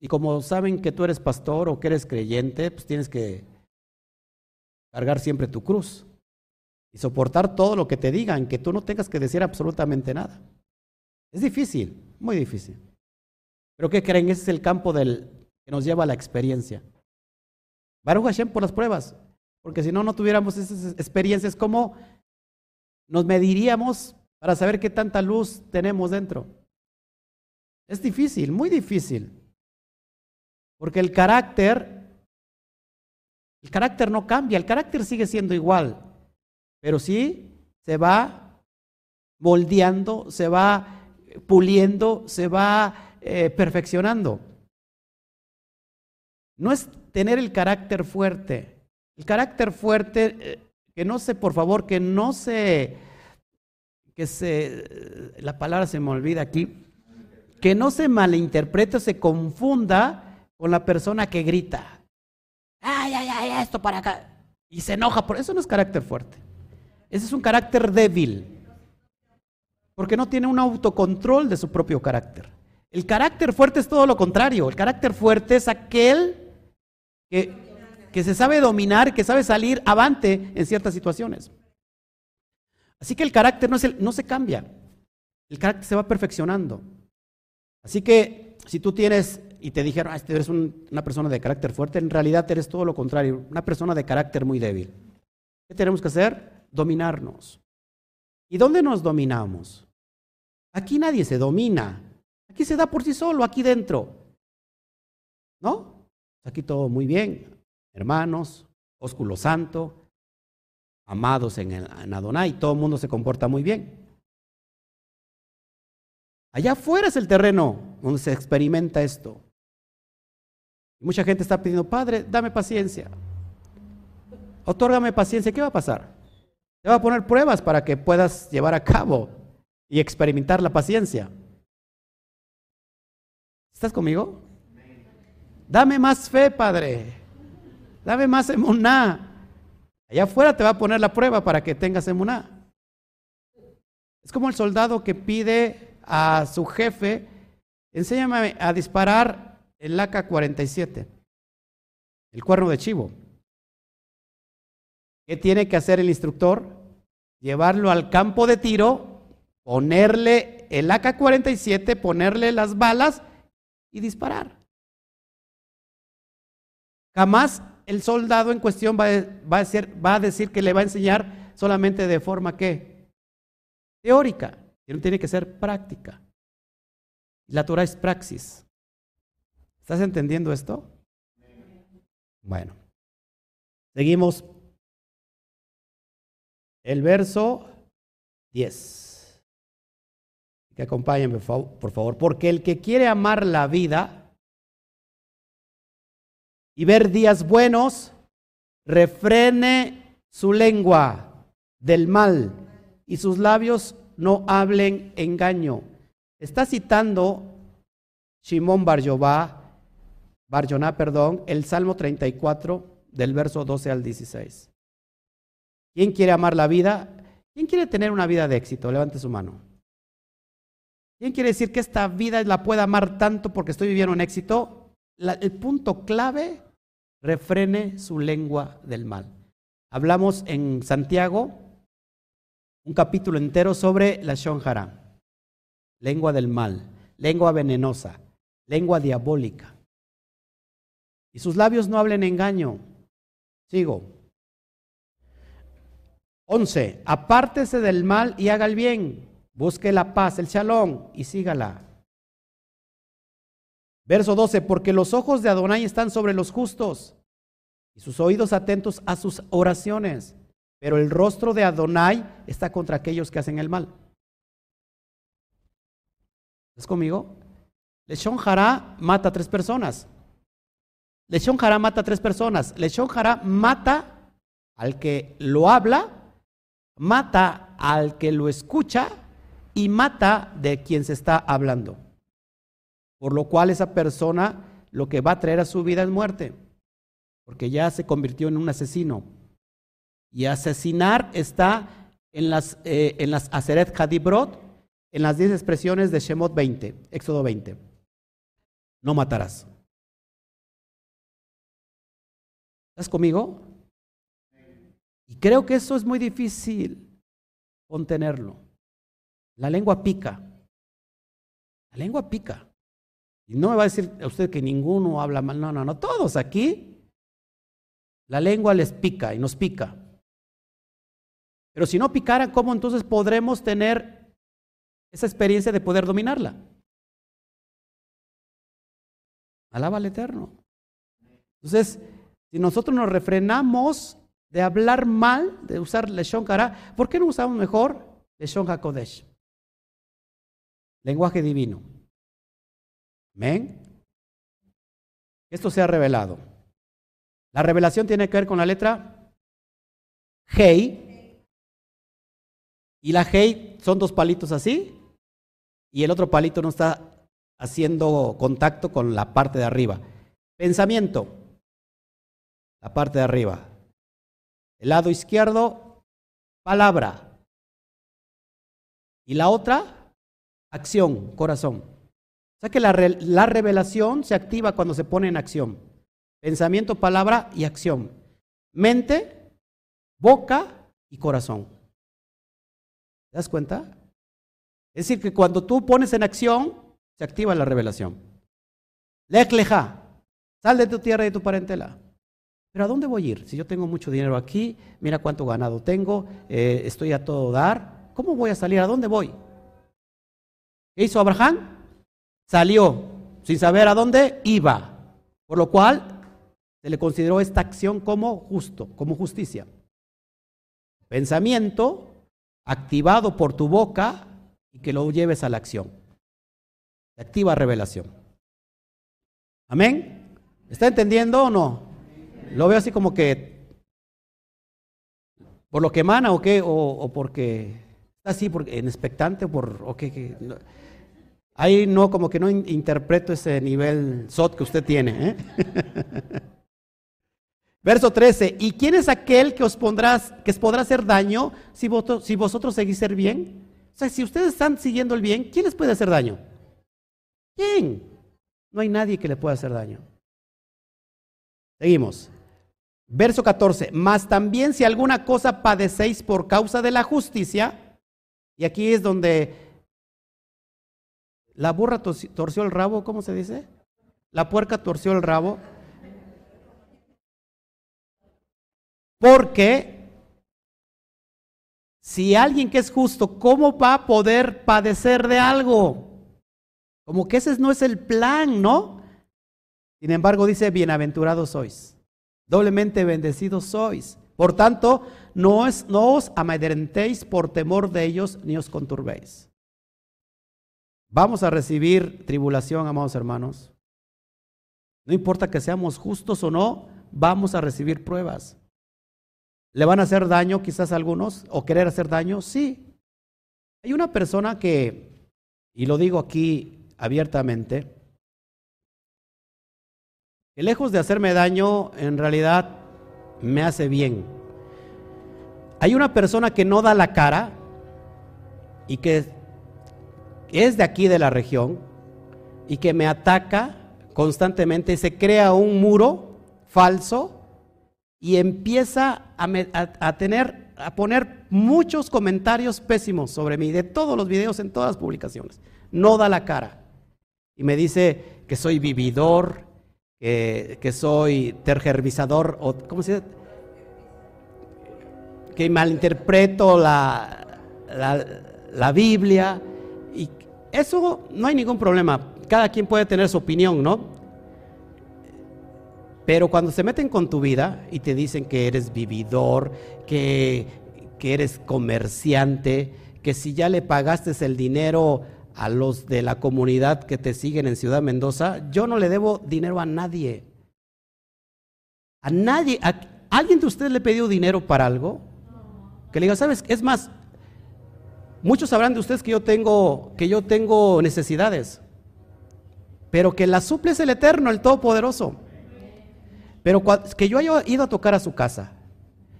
Y como saben que tú eres pastor o que eres creyente, pues tienes que cargar siempre tu cruz y soportar todo lo que te digan, que tú no tengas que decir absolutamente nada. Es difícil, muy difícil. Pero ¿qué creen? Ese es el campo del, que nos lleva a la experiencia. Baruch Hashem por las pruebas. Porque si no, no tuviéramos esas experiencias, ¿cómo nos mediríamos para saber qué tanta luz tenemos dentro? Es difícil, muy difícil. Porque el carácter, el carácter no cambia, el carácter sigue siendo igual, pero sí se va moldeando, se va puliendo, se va eh, perfeccionando. No es tener el carácter fuerte. El carácter fuerte, eh, que no se, por favor, que no se, que se, la palabra se me olvida aquí, que no se malinterprete o se confunda con la persona que grita. Ay, ay, ay, esto para acá. Y se enoja, por eso no es carácter fuerte. Ese es un carácter débil, porque no tiene un autocontrol de su propio carácter. El carácter fuerte es todo lo contrario. El carácter fuerte es aquel que, que se sabe dominar, que sabe salir avante en ciertas situaciones. Así que el carácter no, es no se cambia. El carácter se va perfeccionando. Así que si tú tienes y te dijeron, ah, este eres una persona de carácter fuerte, en realidad eres todo lo contrario, una persona de carácter muy débil. ¿Qué tenemos que hacer? Dominarnos. ¿Y dónde nos dominamos? Aquí nadie se domina. Aquí se da por sí solo, aquí dentro. ¿No? Aquí todo muy bien. Hermanos, ósculo santo, amados en, el, en Adonai, todo el mundo se comporta muy bien. Allá afuera es el terreno donde se experimenta esto. Mucha gente está pidiendo, Padre, dame paciencia. Otórgame paciencia. ¿Qué va a pasar? Te va a poner pruebas para que puedas llevar a cabo y experimentar la paciencia. ¿Estás conmigo? Dame más fe, Padre. Dame más emuná. Allá afuera te va a poner la prueba para que tengas emuná. Es como el soldado que pide a su jefe, enséñame a disparar el AK-47, el cuerno de chivo. ¿Qué tiene que hacer el instructor? Llevarlo al campo de tiro, ponerle el AK-47, ponerle las balas y disparar. Jamás el soldado en cuestión va, a decir, va a decir que le va a enseñar solamente de forma que teórica. Tiene que ser práctica. La Torah es praxis. ¿Estás entendiendo esto? Bueno, seguimos. El verso 10. Que acompáñenme, por favor. Porque el que quiere amar la vida y ver días buenos, refrene su lengua del mal y sus labios no hablen engaño. Está citando Shimon Bar Barjoná, perdón, el Salmo 34 del verso 12 al 16. ¿Quién quiere amar la vida? ¿Quién quiere tener una vida de éxito? Levante su mano. ¿Quién quiere decir que esta vida la pueda amar tanto porque estoy viviendo en éxito? el punto clave, refrene su lengua del mal. Hablamos en Santiago un capítulo entero sobre la Shonjara, lengua del mal, lengua venenosa, lengua diabólica. Y sus labios no hablen engaño. Sigo. 11. Apártese del mal y haga el bien. Busque la paz, el shalom y sígala. Verso 12. Porque los ojos de Adonai están sobre los justos y sus oídos atentos a sus oraciones. Pero el rostro de Adonai está contra aquellos que hacen el mal. ¿Estás conmigo? Leshon Hará mata a tres personas. Leshon Hará mata a tres personas. Leshon Hará mata al que lo habla, mata al que lo escucha y mata de quien se está hablando. Por lo cual esa persona lo que va a traer a su vida es muerte, porque ya se convirtió en un asesino. Y asesinar está en las, eh, en las Aseret Hadibrot, en las 10 expresiones de Shemot 20, Éxodo 20. No matarás. ¿Estás conmigo? Y creo que eso es muy difícil contenerlo. La lengua pica. La lengua pica. Y no me va a decir a usted que ninguno habla mal. No, no, no. Todos aquí. La lengua les pica y nos pica. Pero si no picara, ¿cómo entonces podremos tener esa experiencia de poder dominarla? Alaba al Eterno. Entonces, si nosotros nos refrenamos de hablar mal, de usar Leshon Kara, ¿por qué no usamos mejor Leshon HaKodesh? Lenguaje divino. Amén. Esto se ha revelado. La revelación tiene que ver con la letra Hei, y la hey son dos palitos así y el otro palito no está haciendo contacto con la parte de arriba. Pensamiento, la parte de arriba. El lado izquierdo, palabra. Y la otra, acción, corazón. O sea que la, la revelación se activa cuando se pone en acción. Pensamiento, palabra y acción. Mente, boca y corazón. ¿Te das cuenta? Es decir, que cuando tú pones en acción, se activa la revelación. Lecleja, sal de tu tierra y de tu parentela. Pero ¿a dónde voy a ir? Si yo tengo mucho dinero aquí, mira cuánto ganado tengo, eh, estoy a todo dar, ¿cómo voy a salir? ¿A dónde voy? ¿Qué hizo Abraham? Salió sin saber a dónde iba, por lo cual se le consideró esta acción como justo, como justicia. Pensamiento activado por tu boca y que lo lleves a la acción. Activa revelación. Amén. ¿Está entendiendo o no? Lo veo así como que por lo que emana o qué, o, porque está así porque, en expectante o por o qué, Ahí no, como que no interpreto ese nivel SOT que usted tiene. ¿eh? Verso 13, ¿y quién es aquel que os pondrá, que os podrá hacer daño si vosotros, si vosotros seguís ser bien? O sea, si ustedes están siguiendo el bien, ¿quién les puede hacer daño? ¿Quién? No hay nadie que le pueda hacer daño. Seguimos. Verso 14, mas también si alguna cosa padecéis por causa de la justicia, y aquí es donde la burra torció el rabo, ¿cómo se dice? La puerca torció el rabo. Porque si alguien que es justo, ¿cómo va a poder padecer de algo? Como que ese no es el plan, ¿no? Sin embargo, dice, bienaventurados sois, doblemente bendecidos sois. Por tanto, no, es, no os amedrentéis por temor de ellos, ni os conturbéis. Vamos a recibir tribulación, amados hermanos. No importa que seamos justos o no, vamos a recibir pruebas. ¿Le van a hacer daño quizás a algunos o querer hacer daño? Sí. Hay una persona que, y lo digo aquí abiertamente, que lejos de hacerme daño, en realidad me hace bien. Hay una persona que no da la cara y que es de aquí de la región y que me ataca constantemente, se crea un muro falso y empieza a, tener, a poner muchos comentarios pésimos sobre mí, de todos los videos, en todas las publicaciones. No da la cara. Y me dice que soy vividor, que, soy tergervisador, o ¿cómo se dice? Que malinterpreto la, la, la Biblia. Y eso no hay ningún problema. Cada quien puede tener su opinión, ¿no? Pero cuando se meten con tu vida y te dicen que eres vividor, que, que eres comerciante, que si ya le pagaste el dinero a los de la comunidad que te siguen en Ciudad Mendoza, yo no le debo dinero a nadie. A nadie. ¿A ¿Alguien de ustedes le pidió dinero para algo? Que le diga, ¿sabes? Es más, muchos sabrán de ustedes que yo tengo, que yo tengo necesidades, pero que la suple es el Eterno, el Todopoderoso. Pero que yo haya ido a tocar a su casa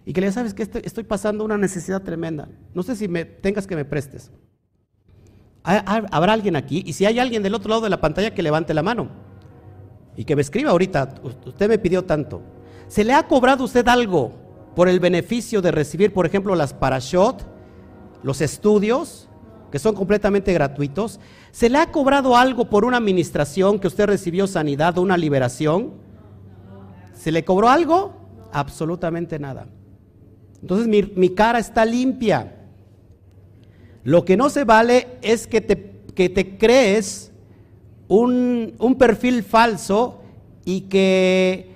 y que le diga, ¿sabes que estoy, pasando una necesidad tremenda? No sé si me tengas que me prestes. ¿Habrá alguien aquí? Y si hay alguien del otro lado de la pantalla que levante la mano y que me escriba ahorita, usted me pidió tanto. ¿Se le ha cobrado usted algo por el beneficio de recibir, por ejemplo, las parashot, los estudios, que son completamente gratuitos? ¿Se le ha cobrado algo por una administración que usted recibió sanidad o una liberación? ¿Se le cobró algo? Absolutamente nada. Entonces mi, mi cara está limpia. Lo que no se vale es que te, que te crees un, un perfil falso y que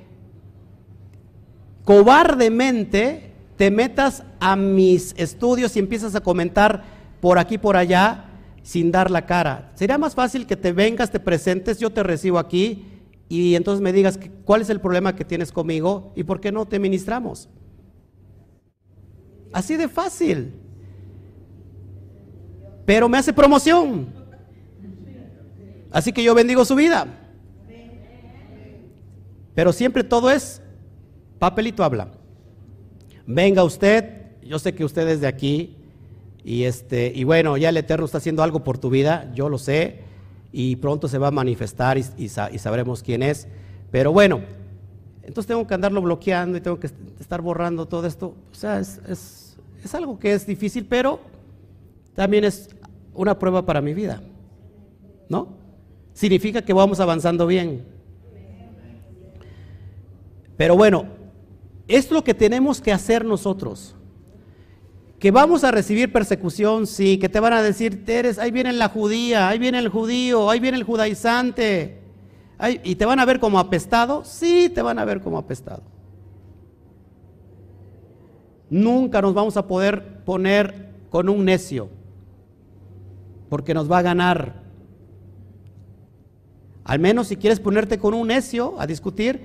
cobardemente te metas a mis estudios y empiezas a comentar por aquí por allá sin dar la cara. Sería más fácil que te vengas, te presentes, yo te recibo aquí y entonces me digas cuál es el problema que tienes conmigo y por qué no te ministramos. Así de fácil pero me hace promoción. Así que yo bendigo su vida. Pero siempre todo es papelito habla. Venga usted, yo sé que usted es de aquí y este y bueno, ya el Eterno está haciendo algo por tu vida, yo lo sé y pronto se va a manifestar y, sabremos quién es. Pero bueno, entonces tengo que andarlo bloqueando y tengo que estar borrando todo esto. O sea, es, es algo que es difícil, pero también es una prueba para mi vida. ¿No? Significa que vamos avanzando bien. Pero bueno, es lo que tenemos que hacer nosotros. Que vamos a recibir persecución, sí, que te van a decir, eres, ahí viene la judía, ahí viene el judío, ahí viene el judaizante, y te van a ver como apestado, sí, te van a ver como apestado. Nunca nos vamos a poder poner con un necio, porque nos va a ganar. Al menos si quieres ponerte con un necio a discutir,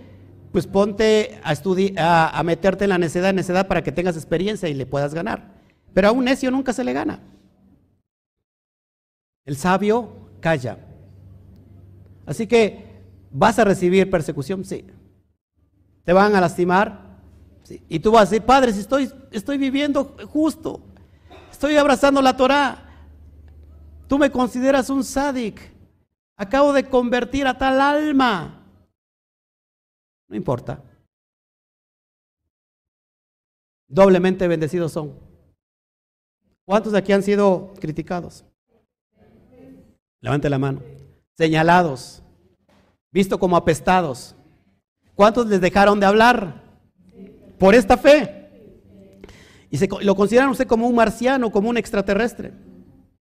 pues ponte a, a, a meterte en la necedad, necedad para que tengas experiencia y le puedas ganar. Pero a un necio nunca se le gana. El sabio calla. Así que, ¿vas a recibir persecución? Sí. ¿Te van a lastimar? Sí. Y tú vas a decir, Padre, si estoy, estoy viviendo justo, estoy abrazando la Torah, tú me consideras un sádic, acabo de convertir a tal alma. No importa. Doblemente bendecidos son. ¿Cuántos de aquí han sido criticados? Levante la mano. Señalados, visto como apestados. ¿Cuántos les dejaron de hablar por esta fe? Y se, lo consideran usted como un marciano, como un extraterrestre,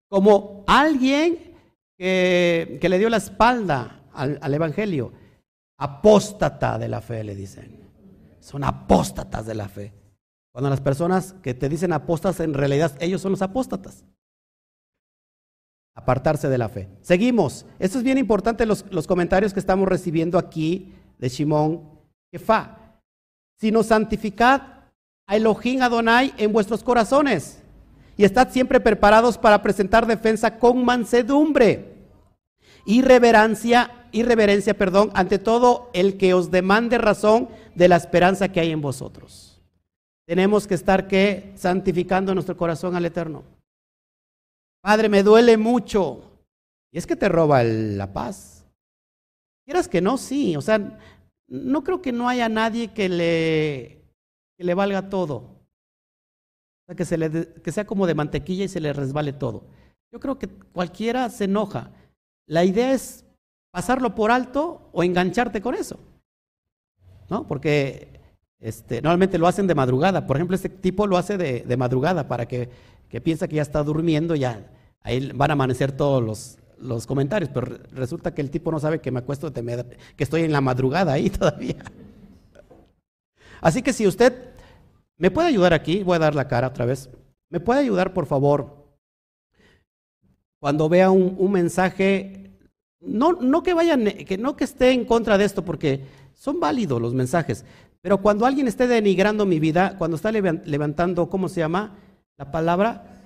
como alguien que, le dio la espalda al, al Evangelio. Apóstata de la fe, le dicen. Son apóstatas de la fe. Cuando las personas que te dicen apóstatas, en realidad ellos son los apóstatas. Apartarse de la fe. Seguimos. Esto es bien importante los, los comentarios que estamos recibiendo aquí de Shimón Jefa. Sino santificad a Elohim Adonai en vuestros corazones y estad siempre preparados para presentar defensa con mansedumbre y reverencia, y reverencia, perdón, ante todo el que os demande razón de la esperanza que hay en vosotros. Tenemos que estar que santificando nuestro corazón al Eterno. Padre, me duele mucho. Y es que te roba la paz. Quieras que no, sí. O sea, no creo que no haya nadie que le, que le valga todo. O sea, que, se le, que sea como de mantequilla y se le resbale todo. Yo creo que cualquiera se enoja. La idea es pasarlo por alto o engancharte con eso. ¿No? Porque este, normalmente lo hacen de madrugada. Por ejemplo, este tipo lo hace de, madrugada para que, piensa que ya está durmiendo, ya ahí van a amanecer todos los, los comentarios, pero resulta que el tipo no sabe que me acuesto, de, que estoy en la madrugada ahí todavía. Así que si usted me puede ayudar aquí, voy a dar la cara otra vez, me puede ayudar por favor cuando vea un, un mensaje, no, no que vaya, que no que esté en contra de esto, porque son válidos los mensajes, pero cuando alguien esté denigrando mi vida, cuando está levantando, ¿cómo se llama la palabra?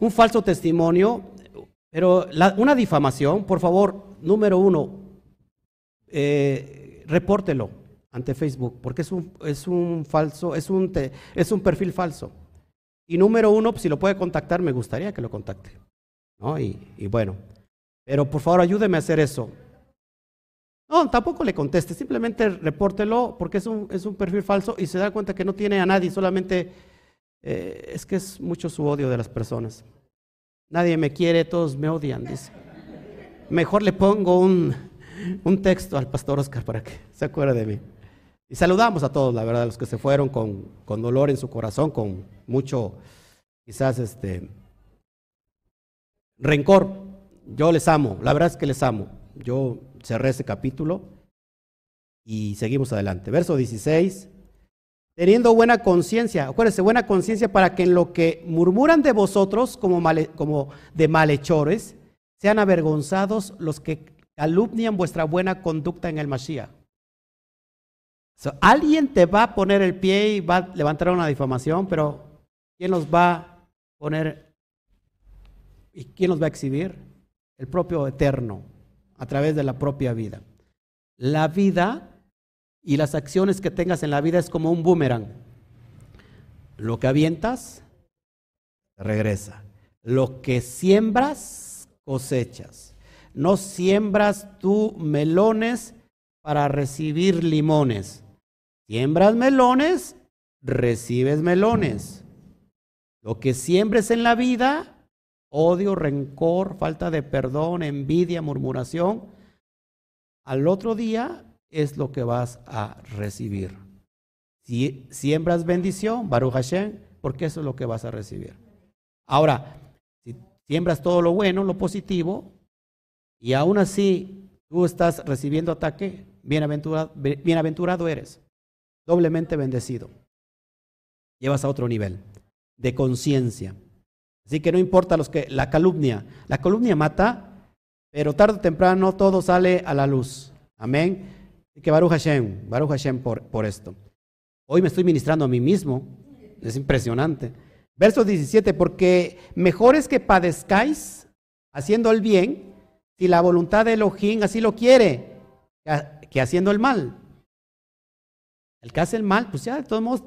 Un falso testimonio, pero una difamación, por favor, número uno, eh, repórtelo ante Facebook, porque es un, es un falso, es un, es un perfil falso. Y número uno, si lo puede contactar, me gustaría que lo contacte. ¿no? Y bueno, pero por favor ayúdeme a hacer eso. No, tampoco le conteste, simplemente repórtelo porque es un, es un perfil falso y se da cuenta que no tiene a nadie, solamente eh, es que es mucho su odio de las personas. Nadie me quiere, todos me odian, dice. Mejor le pongo un, un texto al pastor Oscar para que se acuerde de mí. Y saludamos a todos, la verdad, los que se fueron con, con dolor en su corazón, con mucho, quizás, este, rencor. Yo les amo, la verdad es que les amo. Yo cerré ese capítulo y seguimos adelante. Verso 16. Teniendo buena conciencia, acuérdense, buena conciencia para que en lo que murmuran de vosotros como, como de malhechores, sean avergonzados los que calumnian vuestra buena conducta en el Mashiach. alguien te va a poner el pie y va a levantar una difamación, pero ¿quién los va a poner y quién los va a exhibir? El propio Eterno a través de la propia vida. La vida y las acciones que tengas en la vida es como un boomerang. Lo que avientas, regresa. Lo que siembras, cosechas. No siembras tú melones para recibir limones. Siembras melones, recibes melones. Lo que siembres en la vida, odio, rencor, falta de perdón, envidia, murmuración, al otro día es lo que vas a recibir. Si siembras bendición, Baruch Hashem, porque eso es lo que vas a recibir. Ahora, si siembras todo lo bueno, lo positivo, y aún así tú estás recibiendo ataque, bienaventurado, bienaventurado eres, doblemente bendecido. Llevas a otro nivel de conciencia. Así que no importa los que la calumnia, la calumnia mata, pero tarde o temprano todo sale a la luz. Amén. Así que Baruch Hashem, Baruch Hashem por, por esto. Hoy me estoy ministrando a mí mismo. Es impresionante. Verso 17, porque mejor es que padezcáis haciendo el bien, si la voluntad de Elohim así lo quiere, que haciendo el mal. El que hace el mal, pues ya de todos modos,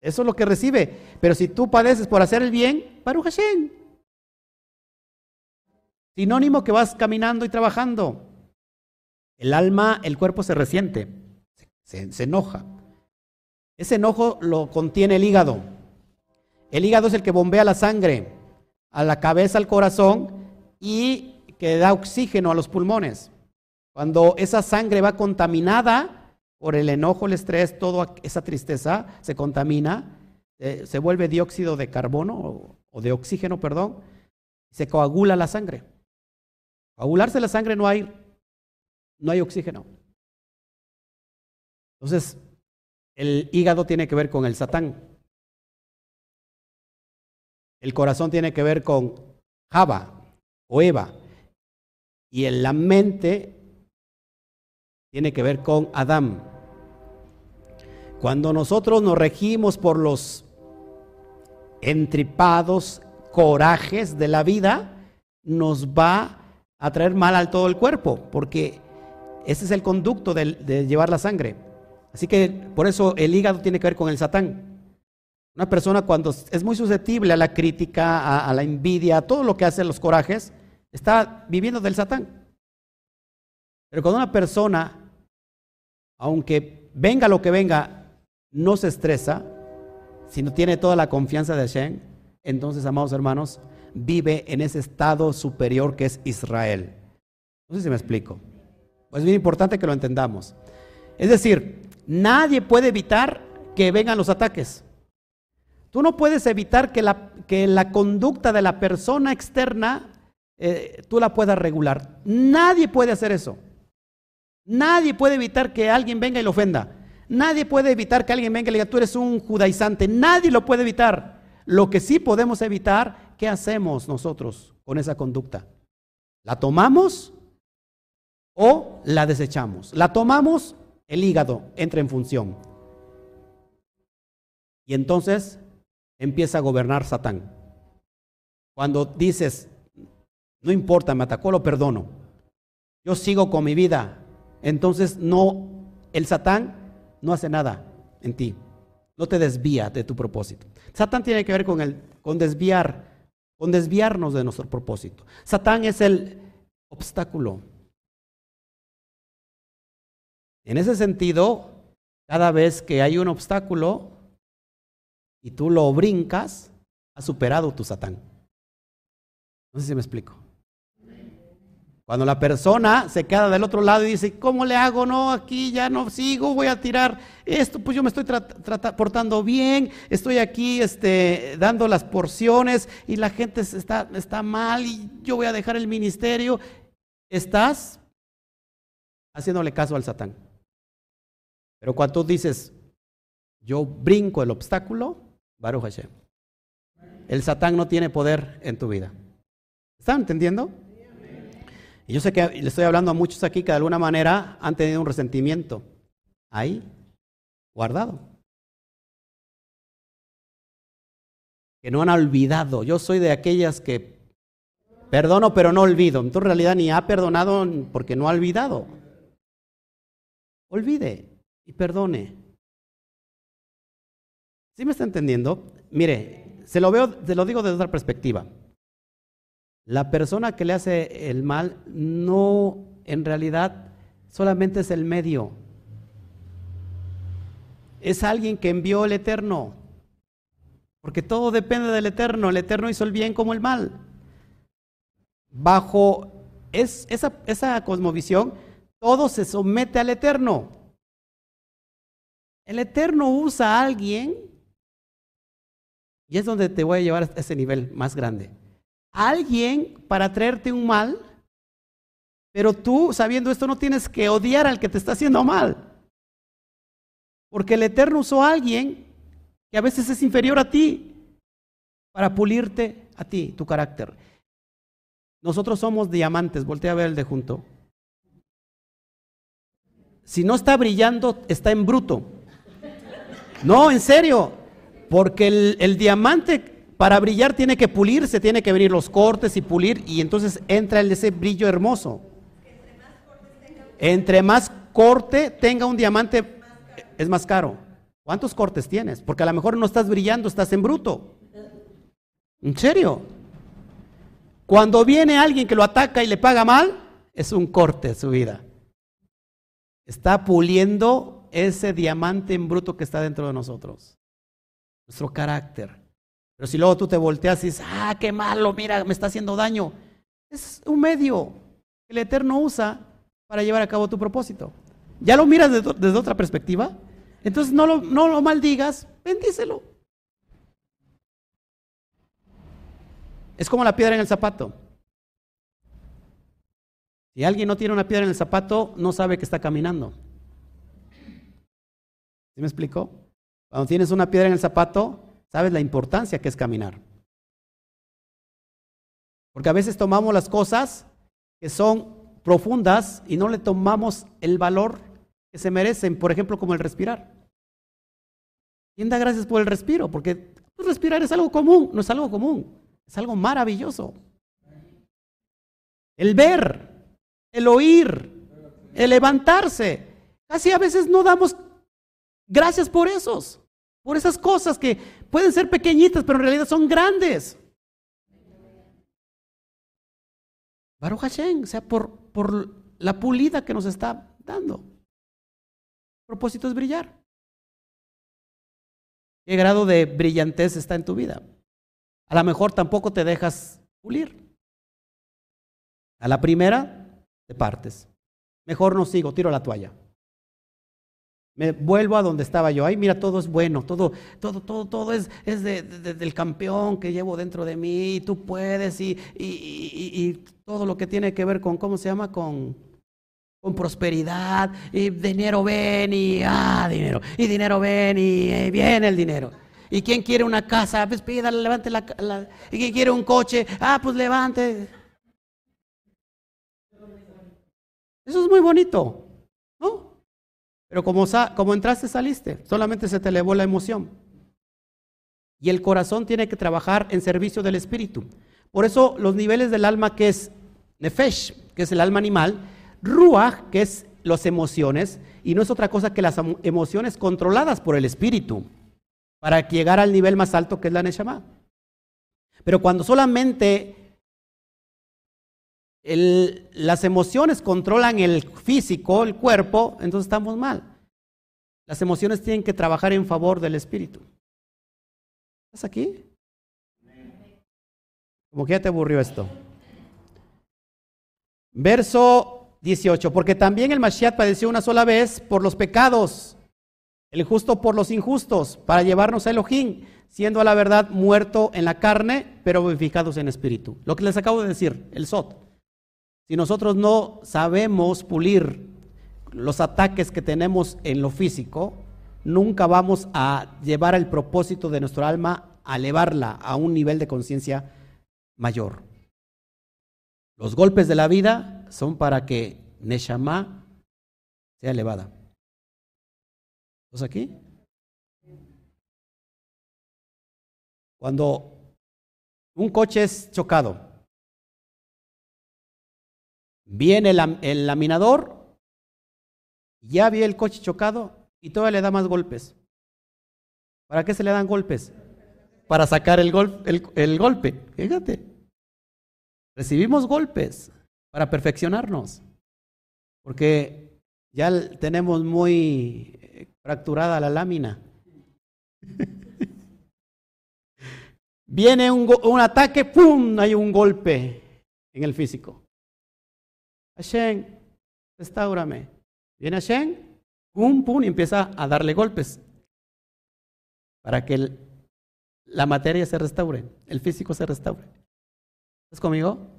eso es lo que recibe. Pero si tú padeces por hacer el bien, Baruch Hashem. Sinónimo que vas caminando y trabajando. El alma, el cuerpo se resiente, se, enoja. Ese enojo lo contiene el hígado. El hígado es el que bombea la sangre a la cabeza, al corazón y que da oxígeno a los pulmones. Cuando esa sangre va contaminada por el enojo, el estrés, toda esa tristeza se contamina, eh, se vuelve dióxido de carbono o, de oxígeno, perdón, se coagula la sangre. Coagularse la sangre no hay, no hay oxígeno. Entonces, el hígado tiene que ver con el satán. El corazón tiene que ver con Java o Eva. Y en la mente tiene que ver con Adán. Cuando nosotros nos regimos por los entripados corajes de la vida, nos va a traer mal al todo el cuerpo, porque ese es el conducto de, llevar la sangre. Así que por eso el hígado tiene que ver con el satán. Una persona cuando es muy susceptible a la crítica, a, la envidia, a todo lo que hacen los corajes, está viviendo del satán. Pero cuando una persona, aunque venga lo que venga, no se estresa, sino tiene toda la confianza de Hashem, entonces, amados hermanos, vive en ese estado superior que es Israel. No sé si me explico. Pues es bien importante que lo entendamos. Es decir, Nadie puede evitar que vengan los ataques. Tú no puedes evitar que la, que la conducta de la persona externa eh, tú la puedas regular. Nadie puede hacer eso. Nadie puede evitar que alguien venga y lo ofenda. Nadie puede evitar que alguien venga y le diga, tú eres un judaizante. Nadie lo puede evitar. Lo que sí podemos evitar, ¿qué hacemos nosotros con esa conducta? ¿La tomamos o la desechamos? La tomamos el hígado entra en función. Y entonces empieza a gobernar Satán. Cuando dices, no importa, me atacó, lo perdono. Yo sigo con mi vida. Entonces no, el Satán no hace nada en ti. No te desvía de tu propósito. Satán tiene que ver con el, con desviar, con desviarnos de nuestro propósito. Satán es el obstáculo en ese sentido, cada vez que hay un obstáculo y tú lo brincas, has superado tu Satán. No sé si me explico. Cuando la persona se queda del otro lado y dice, ¿cómo le hago? No, aquí ya no sigo, voy a tirar esto, pues yo me estoy portando bien, estoy aquí este, dando las porciones y la gente está, está mal y yo voy a dejar el ministerio. Estás haciéndole caso al Satán. Pero cuando tú dices, yo brinco el obstáculo, Baruch Hashem. El Satán no tiene poder en tu vida. ¿Están entendiendo? Y yo sé que le estoy hablando a muchos aquí que de alguna manera han tenido un resentimiento ahí, guardado. Que no han olvidado. Yo soy de aquellas que perdono pero no olvido. Entonces en realidad ni ha perdonado porque no ha olvidado. Olvide y perdone. ¿Sí me está entendiendo? Mire, se lo veo, se lo digo desde otra perspectiva. La persona que le hace el mal no, en realidad, solamente es el medio. Es alguien que envió el Eterno. Porque todo depende del Eterno. El Eterno hizo el bien como el mal. Bajo esa, esa cosmovisión, todo se somete al Eterno. El Eterno usa a alguien Y es donde te voy a llevar a ese nivel más grande. Alguien para traerte un mal, pero tú sabiendo esto no tienes que odiar al que te está haciendo mal. Porque el Eterno usó a alguien que a veces es inferior a ti para pulirte a ti, tu carácter. Nosotros somos diamantes, voltea a ver el de junto. Si no está brillando, está en bruto. No, en serio, porque el, diamante para brillar tiene que pulirse, tiene que venir los cortes y pulir, y entonces entra ese brillo hermoso. Entre más corte tenga un diamante, es más caro. ¿Cuántos cortes tienes? Porque a lo mejor no estás brillando, estás en bruto. ¿En serio? Cuando viene alguien que lo ataca y le paga mal, es un corte su vida. Está puliendo ese diamante en bruto que está dentro de nosotros. Nuestro carácter. Pero si luego tú te volteas y dices, ah, qué malo, mira, me está haciendo daño. Es un medio que el Eterno usa para llevar a cabo tu propósito. ¿Ya lo miras desde, otra perspectiva? Entonces no lo, no lo maldigas, bendícelo. Es como la piedra en el zapato. Si alguien no tiene una piedra en el zapato, no sabe que está caminando. ¿Sí me explico? Cuando tienes una piedra en el zapato, sabes la importancia que es caminar. Porque a veces tomamos las cosas que son profundas y no le tomamos el valor que se merecen, por ejemplo, como el respirar. ¿Quién da gracias por el respiro? Porque respirar es algo común, no es algo común. Es algo maravilloso. El ver, el oír, el levantarse. Casi a veces no damos gracias por esos, por esas cosas que pueden ser pequeñitas, pero en realidad son grandes. Baruch Hashem, o sea, por, por la pulida que nos está dando. El propósito es brillar. ¿Qué grado de brillantez está en tu vida? A lo mejor tampoco te dejas pulir. A la primera te partes. Mejor no sigo, tiro la toalla. Me vuelvo a donde estaba yo. Ay, mira, todo es bueno, todo, todo, todo, todo es, es del campeón que llevo dentro de mí. Y tú puedes y, y, todo lo que tiene que ver con, ¿cómo se llama? Con, con prosperidad. Y dinero ven y, ah, dinero. Y dinero ven y, y viene el dinero. ¿Y quién quiere una casa? Pues pídale, levante la, ¿Y quién quiere un coche? Ah, pues levante. Eso es muy bonito. Pero como, como entraste, saliste. Solamente se te elevó la emoción. Y el corazón tiene que trabajar en servicio del espíritu. Por eso los niveles del alma que es Nefesh, que es el alma animal, Ruach, que es las emociones, y no es otra cosa que las emociones controladas por el espíritu para llegar al nivel más alto que es la Neshama. Pero cuando solamente las emociones controlan el físico, el cuerpo, entonces estamos mal. Las emociones tienen que trabajar en favor del espíritu. ¿Estás aquí? Como que ya te aburrió esto. Verso 18, porque también el Mashiach padeció una sola vez por los pecados el justo por los injustos, para llevarnos a Elohim, siendo a la verdad muerto en la carne, pero vivificados en espíritu. Lo que les acabo de decir, el Sot. Si nosotros no sabemos pulir los ataques que tenemos en lo físico, nunca vamos a llevar el propósito de nuestro alma a elevarla a un nivel de conciencia mayor. Los golpes de la vida son para que Neshama sea elevada aquí? Cuando un coche es chocado, viene el, laminador, ya vi el coche chocado y todavía le da más golpes. ¿Para qué se le dan golpes? Para sacar el, el golpe. Fíjate. Recibimos golpes para perfeccionarnos. Porque ya tenemos muy fracturada la lámina. Viene un, ataque, ¡pum! Hay un golpe en el físico. Hashem, restaurame. Viene Hashem, pum, pum, y empieza a darle golpes. Para que la materia se restaure, el físico se restaure. ¿Estás conmigo?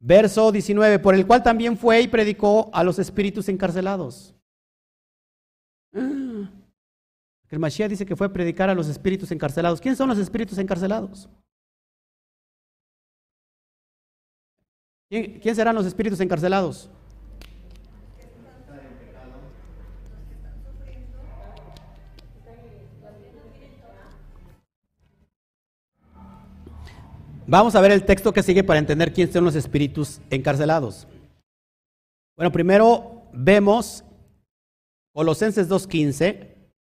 Verso 19, por el cual también fue y predicó a los espíritus encarcelados. Ah, el Mashiach dice que fue a predicar a los espíritus encarcelados. ¿Quiénes son los espíritus encarcelados? ¿Quién, serán los espíritus encarcelados? Vamos a ver el texto que sigue para entender quiénes son los espíritus encarcelados. Bueno, primero vemos Colosenses 2.15,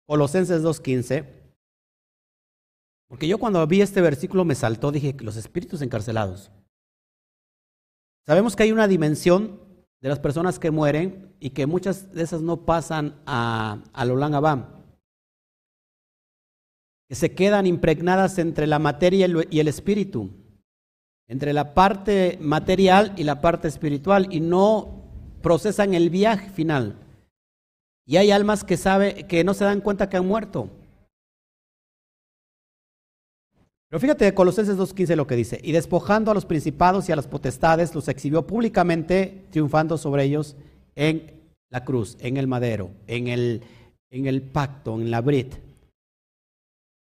Colosenses 2.15, porque yo cuando vi este versículo me saltó, dije, los espíritus encarcelados. Sabemos que hay una dimensión de las personas que mueren y que muchas de esas no pasan a, a Lolan Abam, que se quedan impregnadas entre la materia y el espíritu, entre la parte material y la parte espiritual, y no procesan el viaje final. Y hay almas que, sabe, que no se dan cuenta que han muerto. Pero fíjate Colosenses 2.15 lo que dice, y despojando a los principados y a las potestades, los exhibió públicamente, triunfando sobre ellos en la cruz, en el madero, en el, en el pacto, en la brit.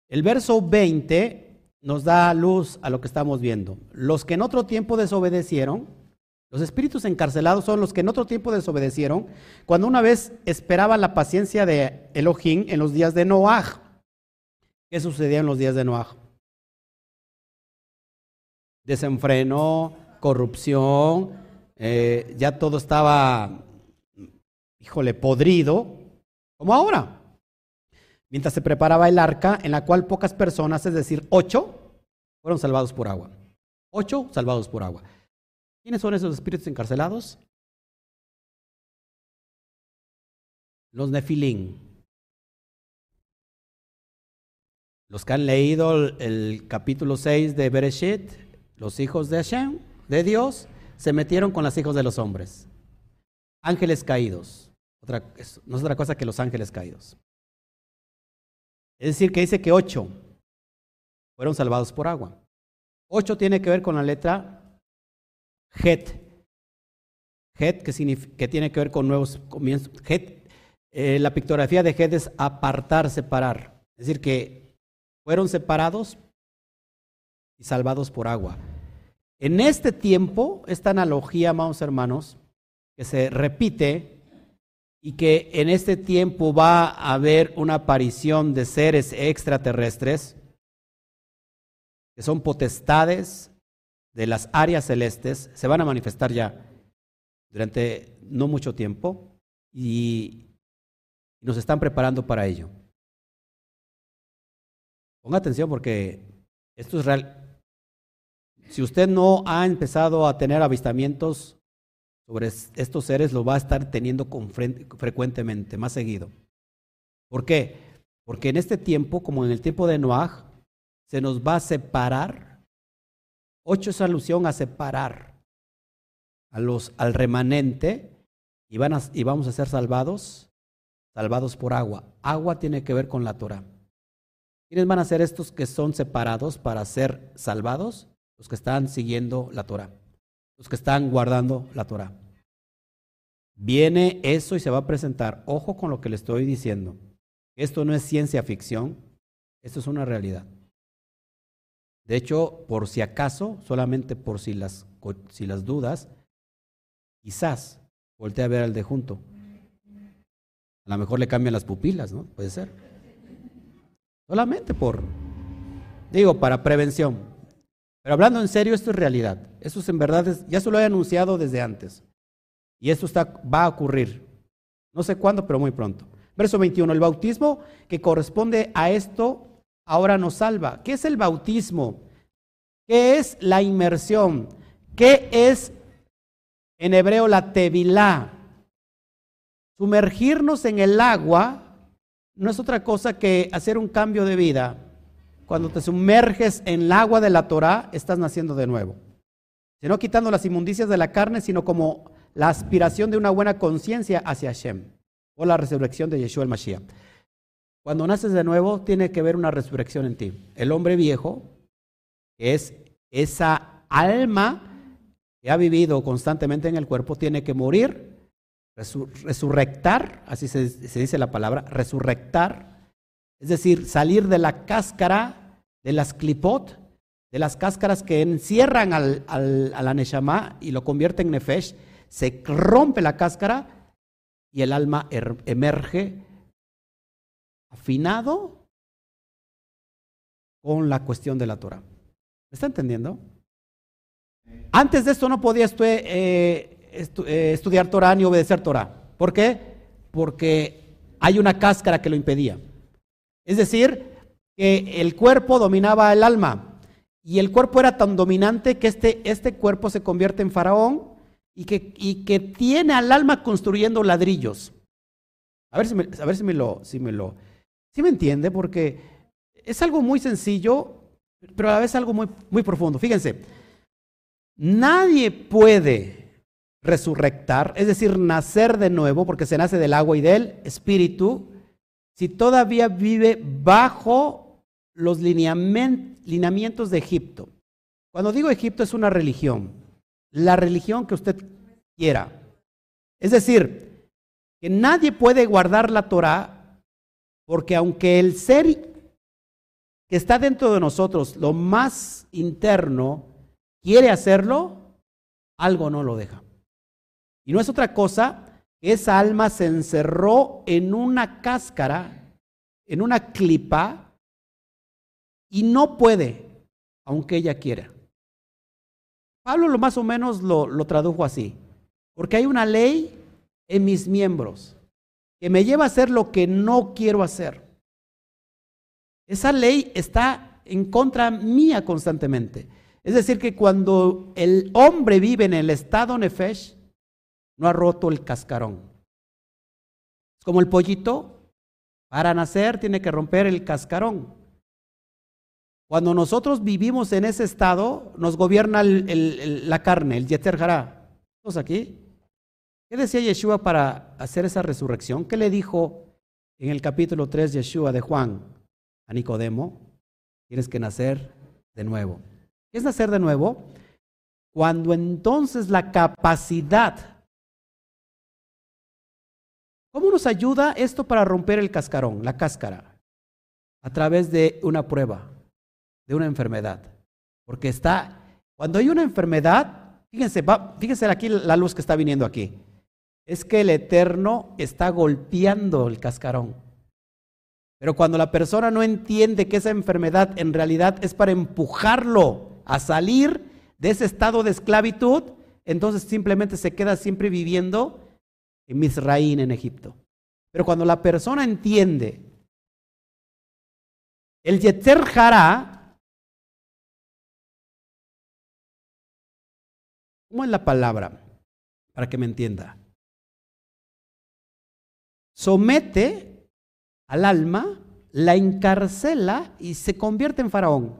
El verso 20 nos da luz a lo que estamos viendo. Los que en otro tiempo desobedecieron, los espíritus encarcelados son los que en otro tiempo desobedecieron, cuando una vez esperaban la paciencia de Elohim en los días de Noaj. ¿Qué sucedía en los días de Noaj? Desenfreno, corrupción, eh, ya todo estaba, híjole, podrido, como ahora. Mientras se preparaba el arca, en la cual pocas personas, es decir, ocho, fueron salvados por agua. Ocho salvados por agua. ¿Quiénes son esos espíritus encarcelados? Los nefilín. Los que han leído el, el capítulo 6 de Bereshit, los hijos de Hashem, de Dios, se metieron con los hijos de los hombres. Ángeles caídos. Otra, no es otra cosa que los ángeles caídos. Es decir, que dice que ocho fueron salvados por agua. Ocho tiene que ver con la letra Het. Het, que, tiene que ver con nuevos comienzos. Het, eh, la pictografía de Het es apartar, separar. Es decir, que fueron separados y salvados por agua. En este tiempo, esta analogía, amados hermanos, que se repite y que en este tiempo va a haber una aparición de seres extraterrestres, que son potestades de las áreas celestes, se van a manifestar ya durante no mucho tiempo y nos están preparando para ello. Ponga atención porque esto es real. Si usted no ha empezado a tener avistamientos sobre estos seres, lo va a estar teniendo frecuentemente, más seguido. ¿Por qué? Porque en este tiempo, como en el tiempo de Noah, se nos va a separar. Ocho es alusión a separar a los, al remanente y, van y vamos a ser salvados, salvados por agua. Agua tiene que ver con la Torah. ¿Quiénes van a ser estos que son separados para ser salvados? Los que están siguiendo la Torah, los que están guardando la Torah. Viene eso y se va a presentar. Ojo con lo que le estoy diciendo. Esto no es ciencia ficción, esto es una realidad. De hecho, por si acaso, solamente por si las, si las dudas, quizás voltee a ver al de junto. A lo mejor le cambian las pupilas, ¿no? Puede ser. Solamente por, digo, para prevención. Pero hablando en serio, esto es realidad. Esto es en verdad, ya se lo he anunciado desde antes. Y esto está, va a ocurrir. No sé cuándo, pero muy pronto. Verso 21. El bautismo que corresponde a esto ahora nos salva. ¿Qué es el bautismo? ¿Qué es la inmersión? ¿Qué es en hebreo la tevilá? Sumergirnos en el agua no es otra cosa que hacer un cambio de vida cuando te sumerges en el agua de la Torah, estás naciendo de nuevo. no quitando las inmundicias de la carne, sino como la aspiración de una buena conciencia hacia Hashem o la resurrección de Yeshua el Mashiach. cuando naces de nuevo, tiene que haber una resurrección en ti. El hombre viejo es esa alma que ha vivido constantemente en el cuerpo, tiene que morir, resurrectar, así se, dice la palabra, resurrectar, es decir, salir de la cáscara de las clipot, de las cáscaras que encierran al, al, a la Neshama y lo convierten en Nefesh, se rompe la cáscara y el alma er, emerge afinado con la cuestión de la Torah. ¿Me está entendiendo? Antes de esto no podía eh, eh, estudiar Torah ni obedecer Torah. ¿Por qué? Porque hay una cáscara que lo impedía. Es decir, que el cuerpo dominaba el alma y el cuerpo era tan dominante que este, este cuerpo se convierte en faraón y que, y que tiene al alma construyendo ladrillos. A ver si me, si lo, si me lo, ¿Sí me entiende? Porque es algo muy sencillo, pero a la vez algo muy, muy profundo. Fíjense, nadie puede resurrectar, es decir, nacer de nuevo, porque se nace del agua y del espíritu, si todavía vive bajo los lineamientos de Egipto. Cuando digo Egipto es una religión, la religión que usted quiera. Es decir, que nadie puede guardar la Torah porque aunque el ser que está dentro de nosotros, lo más interno, quiere hacerlo, algo no lo deja. Y no es otra cosa esa alma se encerró en una cáscara, en una clipa, y no puede, aunque ella quiera. Pablo lo más o menos lo, tradujo así, porque hay una ley en mis miembros que me lleva a hacer lo que no quiero hacer. Esa ley está en contra mía constantemente. Es decir, que cuando el hombre vive en el estado nefesh, no ha roto el cascarón. Es como el pollito, para nacer tiene que romper el cascarón. Cuando nosotros vivimos en ese estado, nos gobierna la carne, el Yetzer Hará. ¿Estamos aquí? ¿Qué decía Yeshua para hacer esa resurrección? ¿Qué le dijo en el capítulo 3 Yeshua de Juan a Nicodemo? Tienes que nacer de nuevo. ¿Qué es nacer de nuevo? Cuando entonces la capacidad... ¿Cómo nos ayuda esto para romper el cascarón, la cáscara? A través de una prueba, de una enfermedad. Porque está, cuando hay una enfermedad, fíjense, fíjense aquí la luz que está viniendo aquí es que el Eterno está golpeando el cascarón. Pero cuando la persona no entiende que esa enfermedad en realidad es para empujarlo a salir de ese estado de esclavitud, entonces simplemente se queda siempre viviendo en Misraín, en Egipto. Pero cuando la persona entiende el Yetzer Jara, ¿cómo es la palabra? Para que me entienda somete al alma, la encarcela y se convierte en faraón.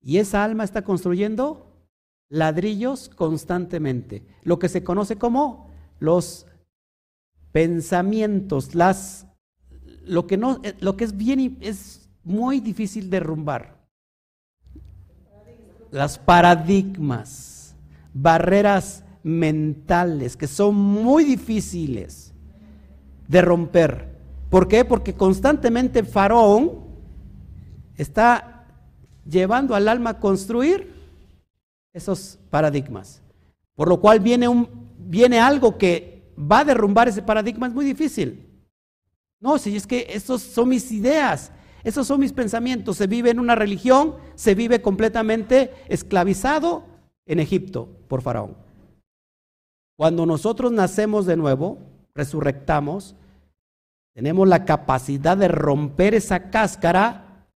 Y esa alma está construyendo ladrillos constantemente, lo que se conoce como los pensamientos, las lo que no lo que es bien es muy difícil derrumbar. Las paradigmas, barreras mentales que son muy difíciles de romper. ¿Por qué? Porque constantemente Faraón está llevando al alma a construir esos paradigmas. Por lo cual viene, un, viene algo que va a derrumbar ese paradigma, es muy difícil. No, si es que esos son mis ideas, esos son mis pensamientos. Se vive en una religión, se vive completamente esclavizado en Egipto por Faraón. Cuando nosotros nacemos de nuevo, resurrectamos, tenemos la capacidad de romper esa cáscara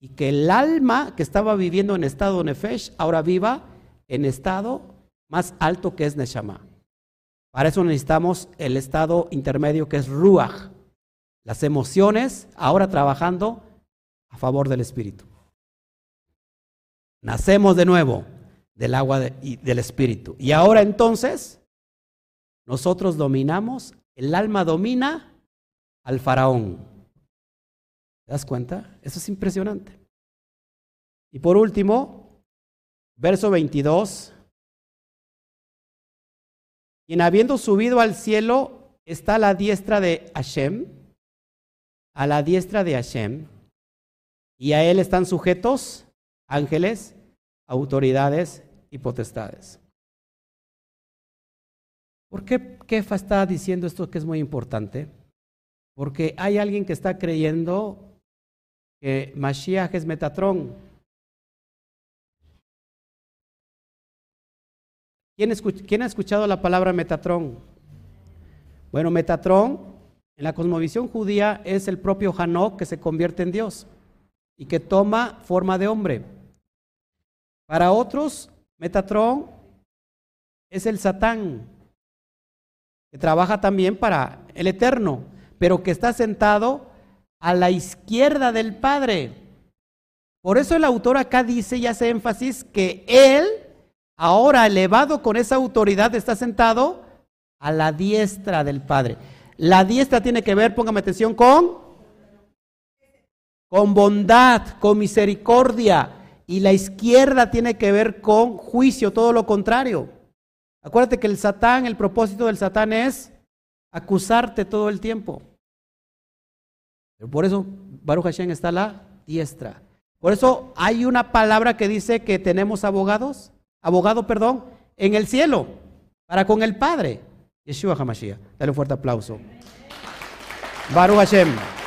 y que el alma que estaba viviendo en estado nefesh ahora viva en estado más alto que es neshama. Para eso necesitamos el estado intermedio que es ruach, las emociones ahora trabajando a favor del espíritu. Nacemos de nuevo del agua y del espíritu. Y ahora entonces nosotros dominamos, el alma domina al faraón. ¿Te das cuenta? Eso es impresionante. Y por último, verso 22. Quien habiendo subido al cielo está a la diestra de Hashem, a la diestra de Hashem, y a él están sujetos ángeles, autoridades y potestades. ¿Por qué Kefa está diciendo esto que es muy importante? Porque hay alguien que está creyendo que Mashiach es Metatrón. ¿Quién, ha escuchado la palabra Metatrón? Bueno, Metatrón en la cosmovisión judía es el propio Hanok que se convierte en Dios y que toma forma de hombre. Para otros, Metatrón es el Satán, que trabaja también para el Eterno, pero que está sentado a la izquierda del Padre. Por eso el autor acá dice y hace énfasis que Él, ahora elevado con esa autoridad, está sentado a la diestra del Padre. La diestra tiene que ver, póngame atención, con, con bondad, con misericordia. Y la izquierda tiene que ver con juicio, todo lo contrario. Acuérdate que el Satán, el propósito del Satán es acusarte todo el tiempo. Por eso Baruch Hashem está a la diestra. Por eso hay una palabra que dice que tenemos abogados, abogado, perdón, en el cielo, para con el Padre. Yeshua HaMashiach. Dale un fuerte aplauso. Baruch Hashem.